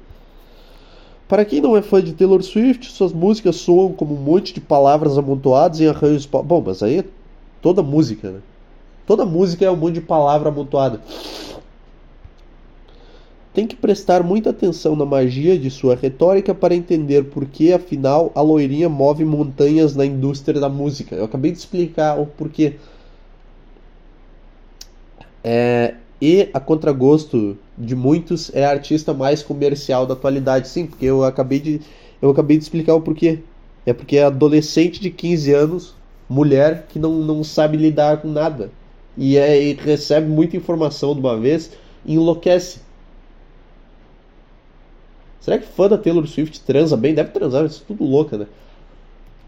Para quem não é fã de Taylor Swift, suas músicas soam como um monte de palavras amontoadas em arranjos. Bom, mas aí é toda música, né? Toda música é um monte de palavra amontoada. Tem que prestar muita atenção na magia de sua retórica para entender por que, afinal, a loirinha move montanhas na indústria da música. Eu acabei de explicar o porquê. É, e, a contragosto de muitos, é a artista mais comercial da atualidade. Sim, porque eu acabei de, eu acabei de explicar o porquê. É porque é adolescente de 15 anos, mulher, que não, não sabe lidar com nada. E, é, e recebe muita informação de uma vez e enlouquece. Será que fã da Taylor Swift transa bem? Deve transar, isso é tudo louca, né?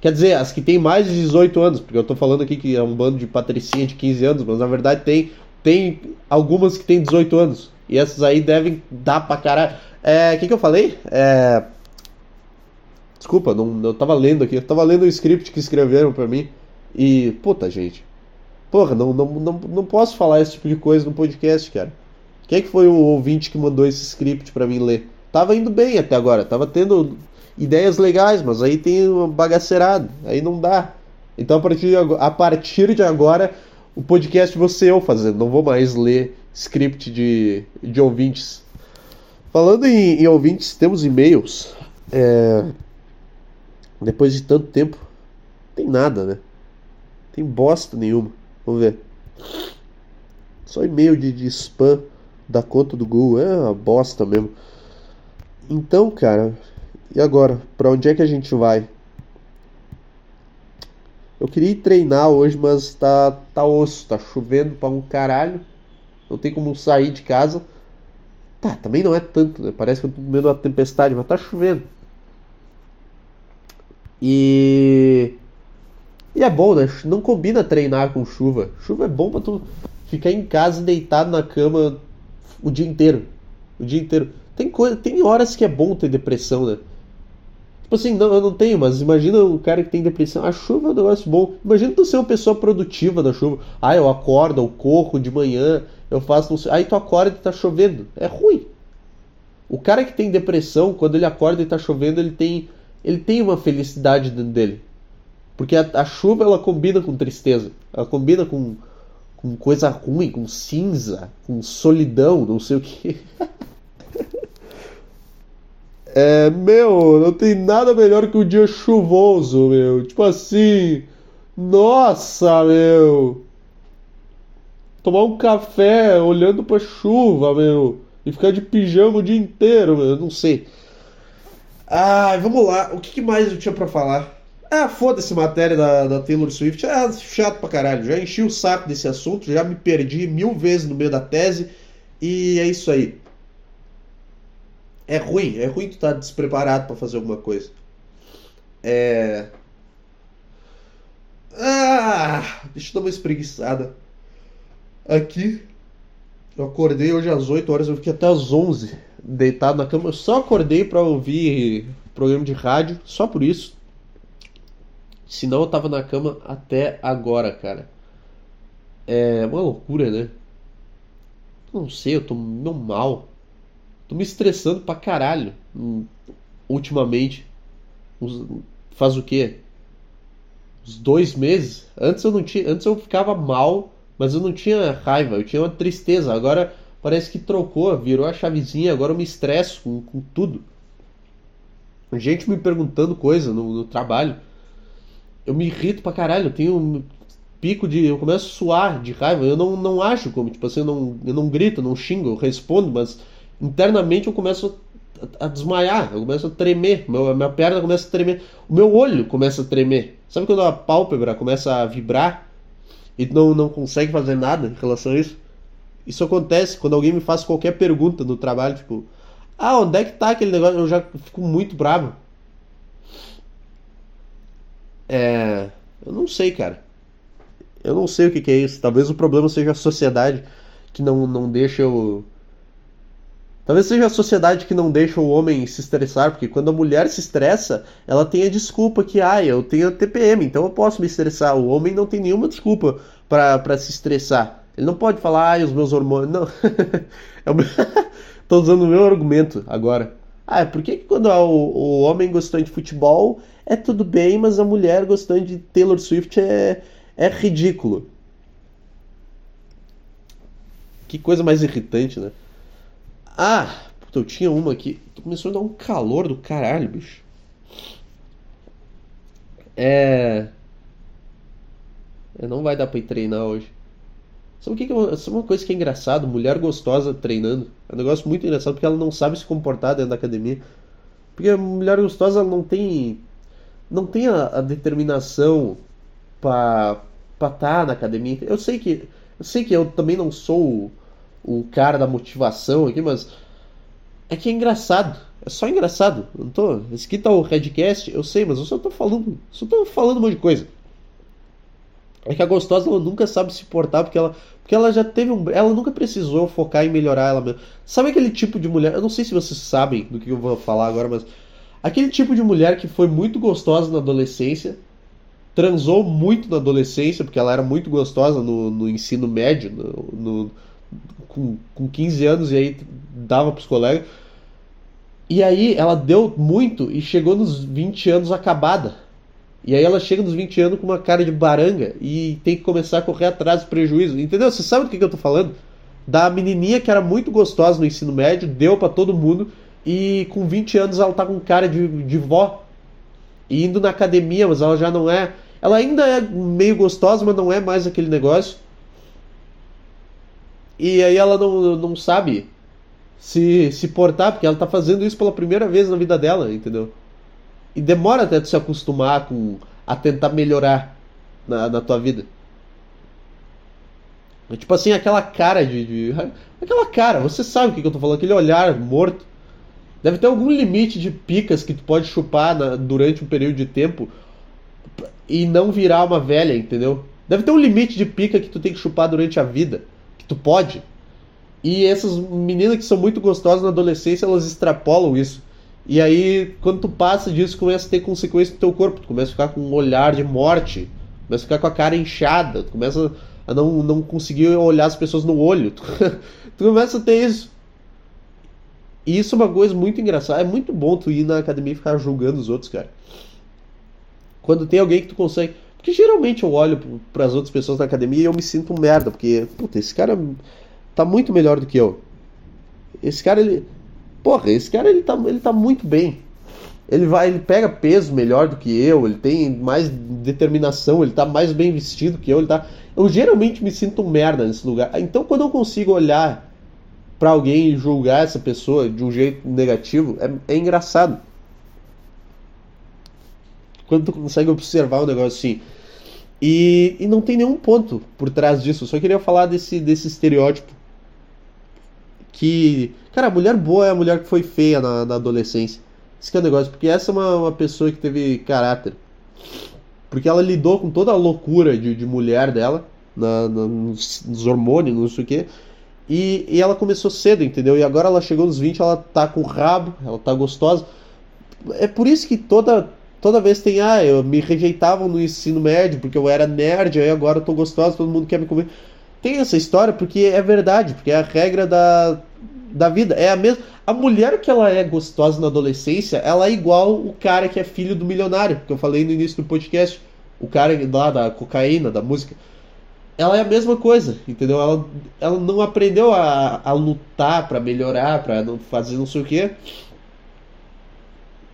Quer dizer, as que tem mais de 18 anos, porque eu tô falando aqui que é um bando de patricinha de 15 anos, mas na verdade tem tem algumas que tem 18 anos. E essas aí devem dar pra caralho. É. O que, que eu falei? É. Desculpa, não, eu tava lendo aqui. Eu tava lendo o script que escreveram pra mim. E. Puta, gente. Porra, não, não, não, não posso falar esse tipo de coisa no podcast, cara. Quem é que foi o ouvinte que mandou esse script pra mim ler? Tava indo bem até agora. Tava tendo ideias legais, mas aí tem uma bagaceirada. Aí não dá. Então a partir de agora, a partir de agora o podcast vou ser eu fazendo, não vou mais ler script de, de ouvintes. Falando em, em ouvintes, temos e-mails. É, depois de tanto tempo, tem nada, né? Tem bosta nenhuma. Vamos ver. Só e-mail de, de spam da conta do Google. É uma bosta mesmo. Então, cara, e agora? Pra onde é que a gente vai? Eu queria ir treinar hoje, mas tá, tá osso, tá chovendo pra um caralho. Não tem como sair de casa. Tá, também não é tanto, né? Parece que eu tô comendo uma tempestade, mas tá chovendo. E. E é bom, né? Não combina treinar com chuva. Chuva é bom pra tu ficar em casa deitado na cama o dia inteiro. O dia inteiro. Tem, coisa, tem horas que é bom ter depressão, né? Tipo assim, não, eu não tenho, mas imagina o cara que tem depressão. A chuva é um negócio bom. Imagina tu ser uma pessoa produtiva na chuva. Ah, eu acordo, eu corro de manhã, eu faço. Aí tu acorda e tá chovendo. É ruim. O cara que tem depressão, quando ele acorda e tá chovendo, ele tem, ele tem uma felicidade dentro dele. Porque a, a chuva ela combina com tristeza. Ela combina com, com coisa ruim, com cinza, com solidão, não sei o que. [laughs] É, meu, não tem nada melhor que um dia chuvoso, meu. Tipo assim, nossa, meu. Tomar um café olhando pra chuva, meu. E ficar de pijama o dia inteiro, meu. Não sei. Ah, vamos lá. O que mais eu tinha para falar? Ah, foda-se matéria da, da Taylor Swift. Ah, chato pra caralho. Já enchi o saco desse assunto, já me perdi mil vezes no meio da tese. E é isso aí. É ruim, é ruim tu estar tá despreparado para fazer alguma coisa. É. Ah, deixa eu dar uma espreguiçada. Aqui, eu acordei hoje às 8 horas, eu fiquei até às 11 deitado na cama. Eu só acordei para ouvir programa de rádio, só por isso. Senão eu tava na cama até agora, cara. É uma loucura, né? Não sei, eu tô meio mal. Tô me estressando pra caralho hum, ultimamente. Faz o quê? Uns dois meses? Antes eu não tinha. Antes eu ficava mal, mas eu não tinha raiva, eu tinha uma tristeza. Agora parece que trocou, virou a chavezinha, agora eu me estresso com, com tudo. Gente me perguntando coisa no, no trabalho. Eu me irrito pra caralho, eu tenho pico de. Eu começo a suar de raiva. Eu não, não acho como, tipo assim, eu não, eu não grito, não xingo, eu respondo, mas internamente eu começo a, a desmaiar, eu começo a tremer, meu, minha perna começa a tremer, o meu olho começa a tremer. Sabe quando a pálpebra começa a vibrar e não, não consegue fazer nada em relação a isso? Isso acontece quando alguém me faz qualquer pergunta no trabalho, tipo, ah, onde é que tá aquele negócio? Eu já fico muito bravo. É. Eu não sei, cara. Eu não sei o que, que é isso. Talvez o problema seja a sociedade que não, não deixa o. Talvez seja a sociedade que não deixa o homem se estressar, porque quando a mulher se estressa, ela tem a desculpa que, ah, eu tenho TPM, então eu posso me estressar. O homem não tem nenhuma desculpa para se estressar. Ele não pode falar, ah, os meus hormônios. Não. [laughs] Estou [laughs] usando o meu argumento agora. Ah, é por que quando o, o homem gostando de futebol é tudo bem, mas a mulher gostando de Taylor Swift é, é ridículo? Que coisa mais irritante, né? Ah, puta, eu tinha uma aqui. Começou a dar um calor do caralho, bicho. É. é não vai dar pra ir treinar hoje. Sabe o que, que é sabe uma coisa que é engraçado? Mulher gostosa treinando. É um negócio muito engraçado porque ela não sabe se comportar dentro da academia. Porque a mulher gostosa não tem. Não tem a, a determinação para estar tá na academia. Eu sei que. Eu sei que eu também não sou o, o cara da motivação aqui, mas. É que é engraçado. É só engraçado. Eu não tô. Esse aqui tá o Redcast, eu sei, mas eu só tô falando. Só tô falando um monte de coisa. É que a gostosa ela nunca sabe se portar porque ela, porque ela já teve um. Ela nunca precisou focar em melhorar ela mesma. Sabe aquele tipo de mulher? Eu não sei se vocês sabem do que eu vou falar agora, mas. Aquele tipo de mulher que foi muito gostosa na adolescência, transou muito na adolescência, porque ela era muito gostosa no, no ensino médio, no, no, com, com 15 anos, e aí dava pros colegas. E aí ela deu muito e chegou nos 20 anos acabada e aí ela chega nos 20 anos com uma cara de baranga e tem que começar a correr atrás do prejuízo. Entendeu? Você sabe do que, que eu tô falando? Da menininha que era muito gostosa no ensino médio, deu para todo mundo e com 20 anos ela tá com cara de, de vó. E indo na academia, mas ela já não é. Ela ainda é meio gostosa, mas não é mais aquele negócio. E aí ela não, não sabe se, se portar, porque ela tá fazendo isso pela primeira vez na vida dela, entendeu? E demora até tu se acostumar com a tentar melhorar na, na tua vida. É tipo assim, aquela cara de, de, [laughs] Aquela cara, você sabe o que, que eu tô falando, aquele olhar morto. Deve ter algum limite de picas que tu pode chupar na, durante um período de tempo e não virar uma velha, entendeu? Deve ter um limite de pica que tu tem que chupar durante a vida. Que tu pode. E essas meninas que são muito gostosas na adolescência, elas extrapolam isso. E aí, quando tu passa disso, começa a ter consequência no teu corpo. Tu começa a ficar com um olhar de morte. Começa a ficar com a cara inchada. Tu começa a não, não conseguir olhar as pessoas no olho. Tu, [laughs] tu começa a ter isso. E isso é uma coisa muito engraçada. É muito bom tu ir na academia e ficar julgando os outros, cara. Quando tem alguém que tu consegue. Porque geralmente eu olho para as outras pessoas na academia e eu me sinto merda. Porque, puta, esse cara tá muito melhor do que eu. Esse cara, ele Porra, esse cara ele tá, ele tá muito bem. Ele vai, ele pega peso melhor do que eu, ele tem mais determinação, ele tá mais bem vestido que eu, ele tá. Eu geralmente me sinto merda nesse lugar. Então quando eu consigo olhar para alguém julgar essa pessoa de um jeito negativo, é, é engraçado. Quando tu consegue observar um negócio assim. E, e não tem nenhum ponto por trás disso. Eu só queria falar desse, desse estereótipo que. Cara, a mulher boa é a mulher que foi feia na, na adolescência. Esse que é o negócio, porque essa é uma, uma pessoa que teve caráter. Porque ela lidou com toda a loucura de, de mulher dela, na, na nos, nos, hormônios, não sei o quê. E, e ela começou cedo, entendeu? E agora ela chegou nos 20, ela tá com rabo, ela tá gostosa. É por isso que toda, toda vez tem, ah, eu me rejeitavam no ensino médio porque eu era nerd, aí agora eu tô gostosa, todo mundo quer me comer tem essa história porque é verdade, porque é a regra da, da vida. É a mesma. A mulher que ela é gostosa na adolescência, ela é igual o cara que é filho do milionário, que eu falei no início do podcast. O cara lá da cocaína, da música. Ela é a mesma coisa, entendeu? Ela, ela não aprendeu a, a lutar para melhorar, para fazer não sei o quê.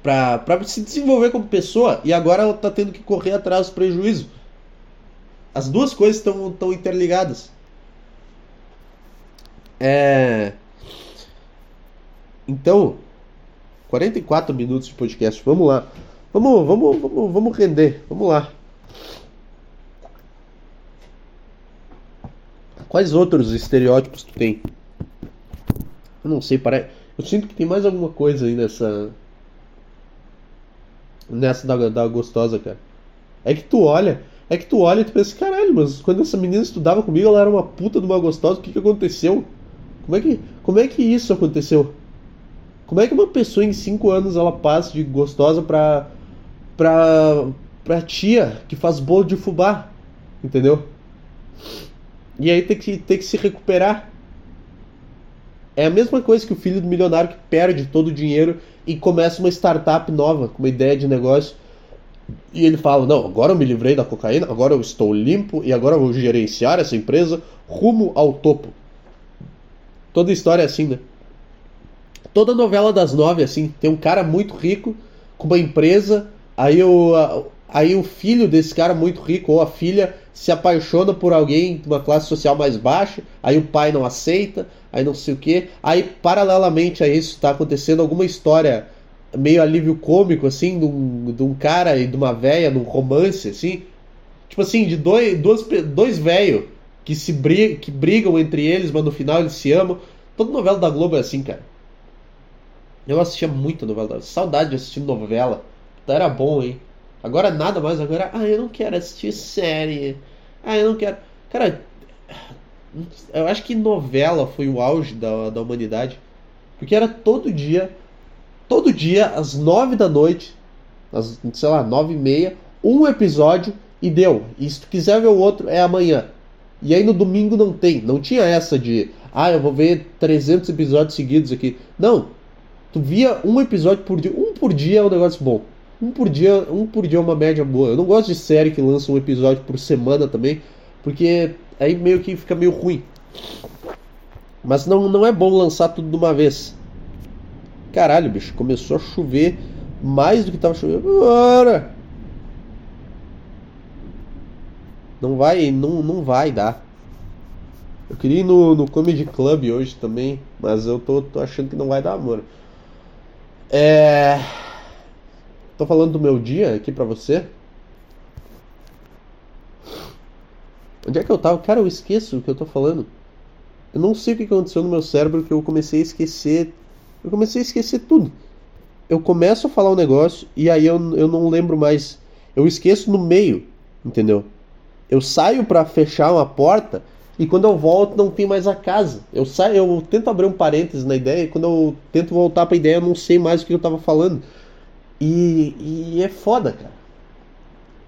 Pra, se desenvolver como pessoa. E agora ela tá tendo que correr atrás do prejuízo As duas coisas estão tão interligadas. É. Então, 44 minutos de podcast. Vamos lá. Vamos, vamos, vamos, vamos render. Vamos lá. Quais outros estereótipos tu tem? Eu não sei, parece. Eu sinto que tem mais alguma coisa aí nessa. Nessa da, da gostosa, cara. É que tu olha. É que tu olha e tu pensa, caralho, mas quando essa menina estudava comigo, ela era uma puta de uma gostosa, o que, que aconteceu? Como é que, como é que isso aconteceu? Como é que uma pessoa em 5 anos ela passa de gostosa pra, pra, pra tia que faz bolo de fubá? Entendeu? E aí tem que, tem que se recuperar. É a mesma coisa que o filho do milionário que perde todo o dinheiro e começa uma startup nova, com uma ideia de negócio. E ele fala: Não, agora eu me livrei da cocaína, agora eu estou limpo e agora eu vou gerenciar essa empresa rumo ao topo. Toda história é assim, né? Toda novela das nove é assim. Tem um cara muito rico com uma empresa, aí o, aí o filho desse cara muito rico ou a filha se apaixona por alguém de uma classe social mais baixa, aí o pai não aceita, aí não sei o que. Aí, paralelamente a isso, está acontecendo alguma história meio alívio cômico, assim, de um, de um cara e de uma véia, num romance, assim. Tipo assim, de dois, dois, velhos que se brigam, que brigam entre eles, mas no final eles se amam. Toda novela da Globo é assim, cara. Eu assistia muita novela. Saudade de assistir novela. Era bom, hein? Agora nada mais. Agora, ah, eu não quero assistir série. Ah, eu não quero. Cara, eu acho que novela foi o auge da, da humanidade. Porque era todo dia. Todo dia, às nove da noite. Às, sei lá, nove e meia. Um episódio e deu. E se tu quiser ver o outro, é amanhã. E aí no domingo não tem. Não tinha essa de. Ah, eu vou ver 300 episódios seguidos aqui. Não. Tu via um episódio por dia. Um por dia é um negócio bom. Um por dia, um por dia é uma média boa. Eu não gosto de série que lança um episódio por semana também, porque aí meio que fica meio ruim. Mas não, não é bom lançar tudo de uma vez. Caralho, bicho, começou a chover mais do que tava chovendo. Bora! Não vai, não, não vai dar. Eu queria ir no, no Comedy Club hoje também, mas eu tô, tô achando que não vai dar, mano. É. Tô falando do meu dia aqui pra você. Onde é que eu tava? Cara, eu esqueço o que eu tô falando. Eu não sei o que aconteceu no meu cérebro que eu comecei a esquecer. Eu comecei a esquecer tudo. Eu começo a falar um negócio e aí eu, eu não lembro mais. Eu esqueço no meio, entendeu? Eu saio para fechar uma porta e quando eu volto não tem mais a casa. Eu saio, eu tento abrir um parênteses na ideia e quando eu tento voltar para a ideia eu não sei mais o que eu estava falando. E, e é foda, cara.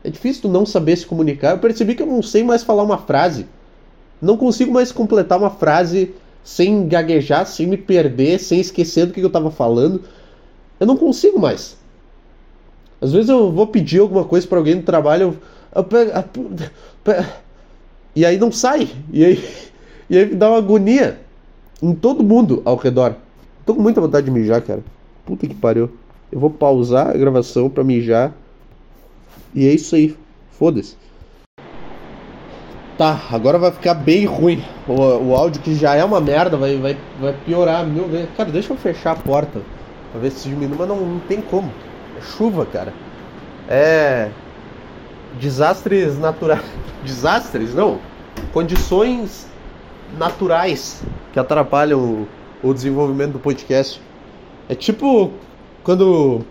É difícil tu não saber se comunicar. Eu percebi que eu não sei mais falar uma frase. Não consigo mais completar uma frase sem gaguejar, sem me perder, sem esquecer do que eu estava falando. Eu não consigo mais. Às vezes eu vou pedir alguma coisa para alguém no trabalho, eu, e aí não sai. E aí, [laughs] e aí dá uma agonia em todo mundo ao redor. Tô com muita vontade de mijar, cara. Puta que pariu. Eu vou pausar a gravação pra mijar. E é isso aí. Foda-se. Tá, agora vai ficar bem ruim. O, o áudio que já é uma merda vai, vai, vai piorar mil vezes. Cara, deixa eu fechar a porta pra ver se diminui, mas não, não tem como. É chuva, cara. É desastres naturais. [laughs] Desastres, não. Condições naturais que atrapalham o desenvolvimento do podcast. É tipo quando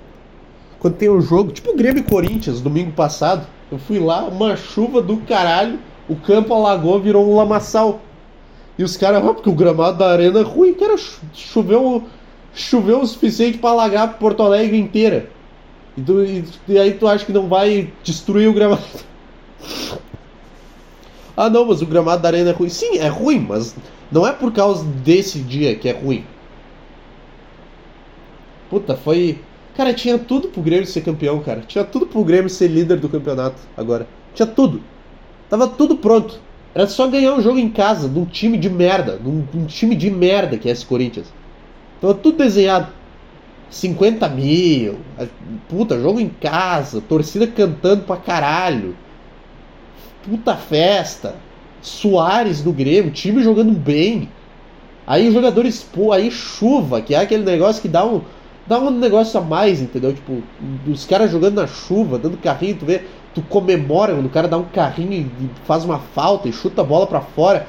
quando tem um jogo, tipo o Grêmio Corinthians, domingo passado, eu fui lá, uma chuva do caralho, o campo alagou, virou um lamaçal. E os caras, ah, porque o gramado da arena é ruim, cara, choveu, choveu o suficiente para alagar Porto Alegre inteira. E, tu, e, e, aí tu acha que não vai destruir o gramado. [laughs] Ah não, mas o gramado da arena é ruim. Sim, é ruim, mas não é por causa desse dia que é ruim. Puta, foi. Cara, tinha tudo pro Grêmio ser campeão, cara. Tinha tudo pro Grêmio ser líder do campeonato agora. Tinha tudo. Tava tudo pronto. Era só ganhar um jogo em casa, de um time de merda. De um, de um time de merda que é esse Corinthians. Tava tudo desenhado. 50 mil, puta, jogo em casa, torcida cantando pra caralho. puta festa. Soares do Grêmio, time jogando bem. Aí os jogadores, pô, aí chuva, que é aquele negócio que dá um, dá um negócio a mais, entendeu? Tipo, os caras jogando na chuva, dando carrinho, tu vê, tu comemora quando o cara dá um carrinho e faz uma falta e chuta a bola para fora.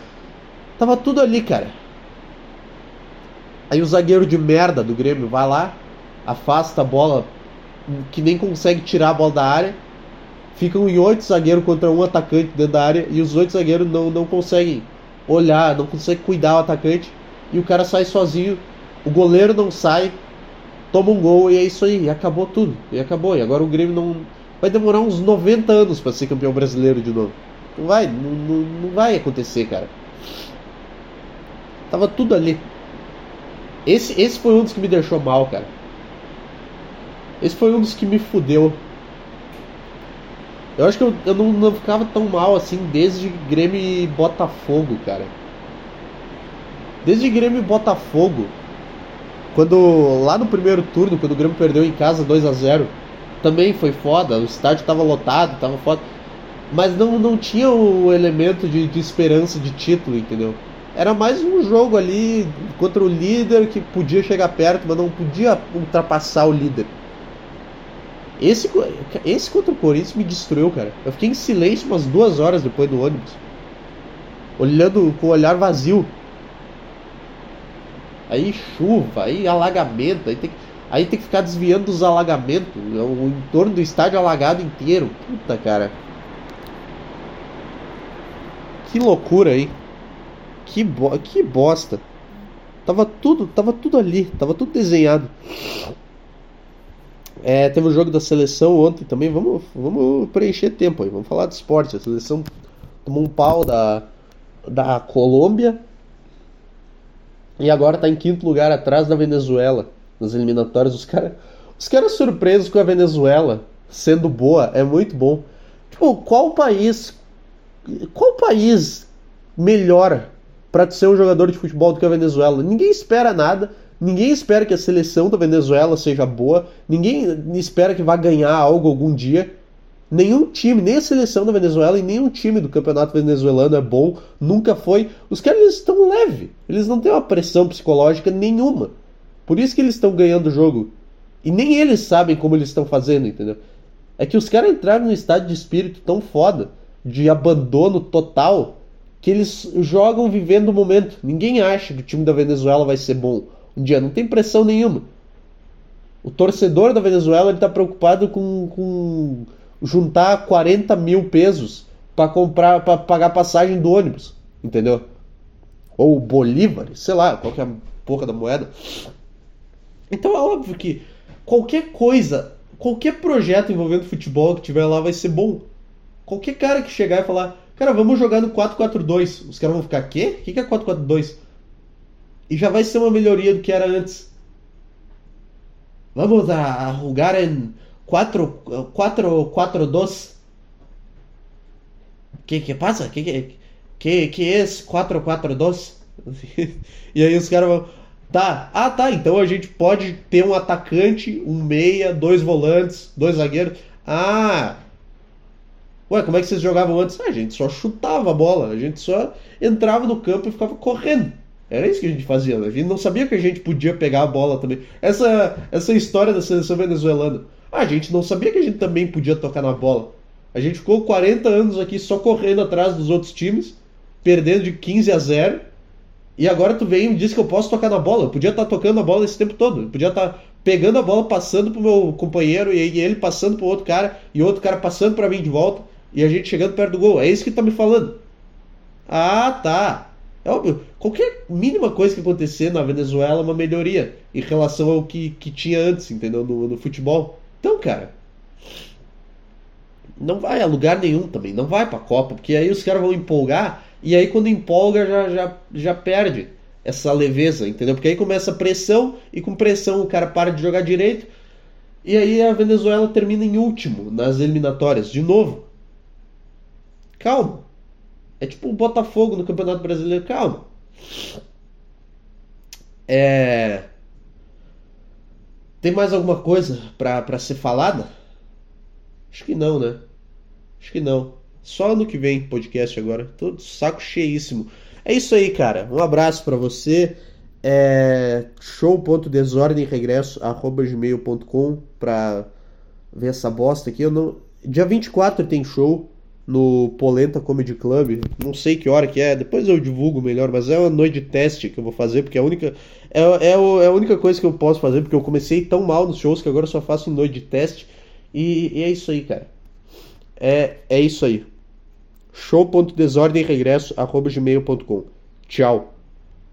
Tava tudo ali, cara. Aí o zagueiro de merda do Grêmio vai lá, afasta a bola, que nem consegue tirar a bola da área. Ficam em oito zagueiros contra um atacante dentro da área e os oito zagueiros não, não conseguem olhar, não conseguem cuidar o atacante. E o cara sai sozinho, o goleiro não sai, toma um gol e é isso aí, acabou tudo. E acabou. E agora o Grêmio não. Vai demorar uns 90 anos para ser campeão brasileiro de novo. Não vai, não, não, não vai acontecer, cara. Tava tudo ali. Esse, esse foi um dos que me deixou mal, cara. Esse foi um dos que me fudeu. Eu acho que eu, eu não, não ficava tão mal assim desde Grêmio e Botafogo, cara. Desde Grêmio e Botafogo. Quando lá no primeiro turno, quando o Grêmio perdeu em casa 2 a 0 também foi foda. O estádio tava lotado, tava foda. Mas não, não tinha o elemento de, de esperança de título, entendeu? Era mais um jogo ali contra o líder que podia chegar perto, mas não podia ultrapassar o líder. Esse, esse contra o Corinthians me destruiu, cara. Eu fiquei em silêncio umas duas horas depois do ônibus. Olhando com o olhar vazio. Aí chuva, aí alagamento, aí tem, aí tem que ficar desviando dos alagamentos. O entorno do estádio alagado inteiro. Puta, cara. Que loucura aí. Que, bo que bosta. Tava tudo, tava tudo ali, tava tudo desenhado. É, teve o jogo da seleção ontem também. Vamos, vamos preencher tempo aí. Vamos falar de esporte. A seleção tomou um pau da, da Colômbia e agora está em quinto lugar atrás da Venezuela nas eliminatórias. Os caras os cara surpresos com a Venezuela sendo boa é muito bom. Tipo, qual país qual país melhor para ser um jogador de futebol do que a Venezuela? Ninguém espera nada. Ninguém espera que a seleção da Venezuela seja boa. Ninguém espera que vá ganhar algo algum dia. Nenhum time, nem a seleção da Venezuela e nenhum time do campeonato venezuelano é bom, nunca foi. Os caras estão leve, eles não têm uma pressão psicológica nenhuma. Por isso que eles estão ganhando o jogo. E nem eles sabem como eles estão fazendo, entendeu? É que os caras entraram num estado de espírito tão foda, de abandono total, que eles jogam vivendo o momento. Ninguém acha que o time da Venezuela vai ser bom um dia, não tem pressão nenhuma. O torcedor da Venezuela está preocupado com, com juntar 40 mil pesos para comprar, para pagar passagem do ônibus, entendeu? Ou Bolívar, sei lá, qual que é porra da moeda. Então é óbvio que qualquer coisa, qualquer projeto envolvendo futebol que tiver lá vai ser bom. Qualquer cara que chegar e falar, cara, vamos jogar no 4-4-2, os caras vão ficar, quê? O que é 4-4-2? E já vai ser uma melhoria do que era antes. Vamos a, jogar em 4-4-2. Que que passa? Que que que, que é 4-4-2? [laughs] e aí os caras vão. Tá, ah tá, então a gente pode ter um atacante, um meia, dois volantes, dois zagueiros. Ah! Ué, como é que vocês jogavam antes? Ah, a gente só chutava a bola, a gente só entrava no campo e ficava correndo. Era isso que a gente fazia. Né? A gente não sabia que a gente podia pegar a bola também. Essa, essa história da seleção venezuelana. A gente não sabia que a gente também podia tocar na bola. A gente ficou 40 anos aqui só correndo atrás dos outros times, perdendo de 15 a 0. E agora tu vem e diz que eu posso tocar na bola. Eu podia estar tá tocando a bola esse tempo todo. Eu podia estar tá pegando a bola, passando pro meu companheiro, e ele passando pro outro cara, e outro cara passando para mim de volta, e a gente chegando perto do gol. É isso que tá me falando. Ah, tá. É óbvio, qualquer mínima coisa que acontecer na Venezuela é uma melhoria em relação ao que, que tinha antes, entendeu? No, no futebol. Então, cara, não vai a lugar nenhum também, não vai pra Copa, porque aí os caras vão empolgar, e aí quando empolga já, já, já perde essa leveza, entendeu? Porque aí começa a pressão, e com pressão o cara para de jogar direito, e aí a Venezuela termina em último nas eliminatórias, de novo. Calma. É tipo o Botafogo no Campeonato Brasileiro. Calma. É... Tem mais alguma coisa para ser falada? Acho que não, né? Acho que não. Só ano que vem podcast agora. Tô saco cheíssimo. É isso aí, cara. Um abraço para você. É show.desordemregresso.gmail.com pra ver essa bosta aqui. Eu não... Dia 24 tem show no Polenta Comedy Club. Não sei que hora que é, depois eu divulgo melhor, mas é uma noite de teste que eu vou fazer, porque é a única, é, é, é a única coisa que eu posso fazer, porque eu comecei tão mal nos shows que agora só faço em noite de teste. E, e é isso aí, cara. É, é isso aí. show.desordemregresso.gmail.com Tchau.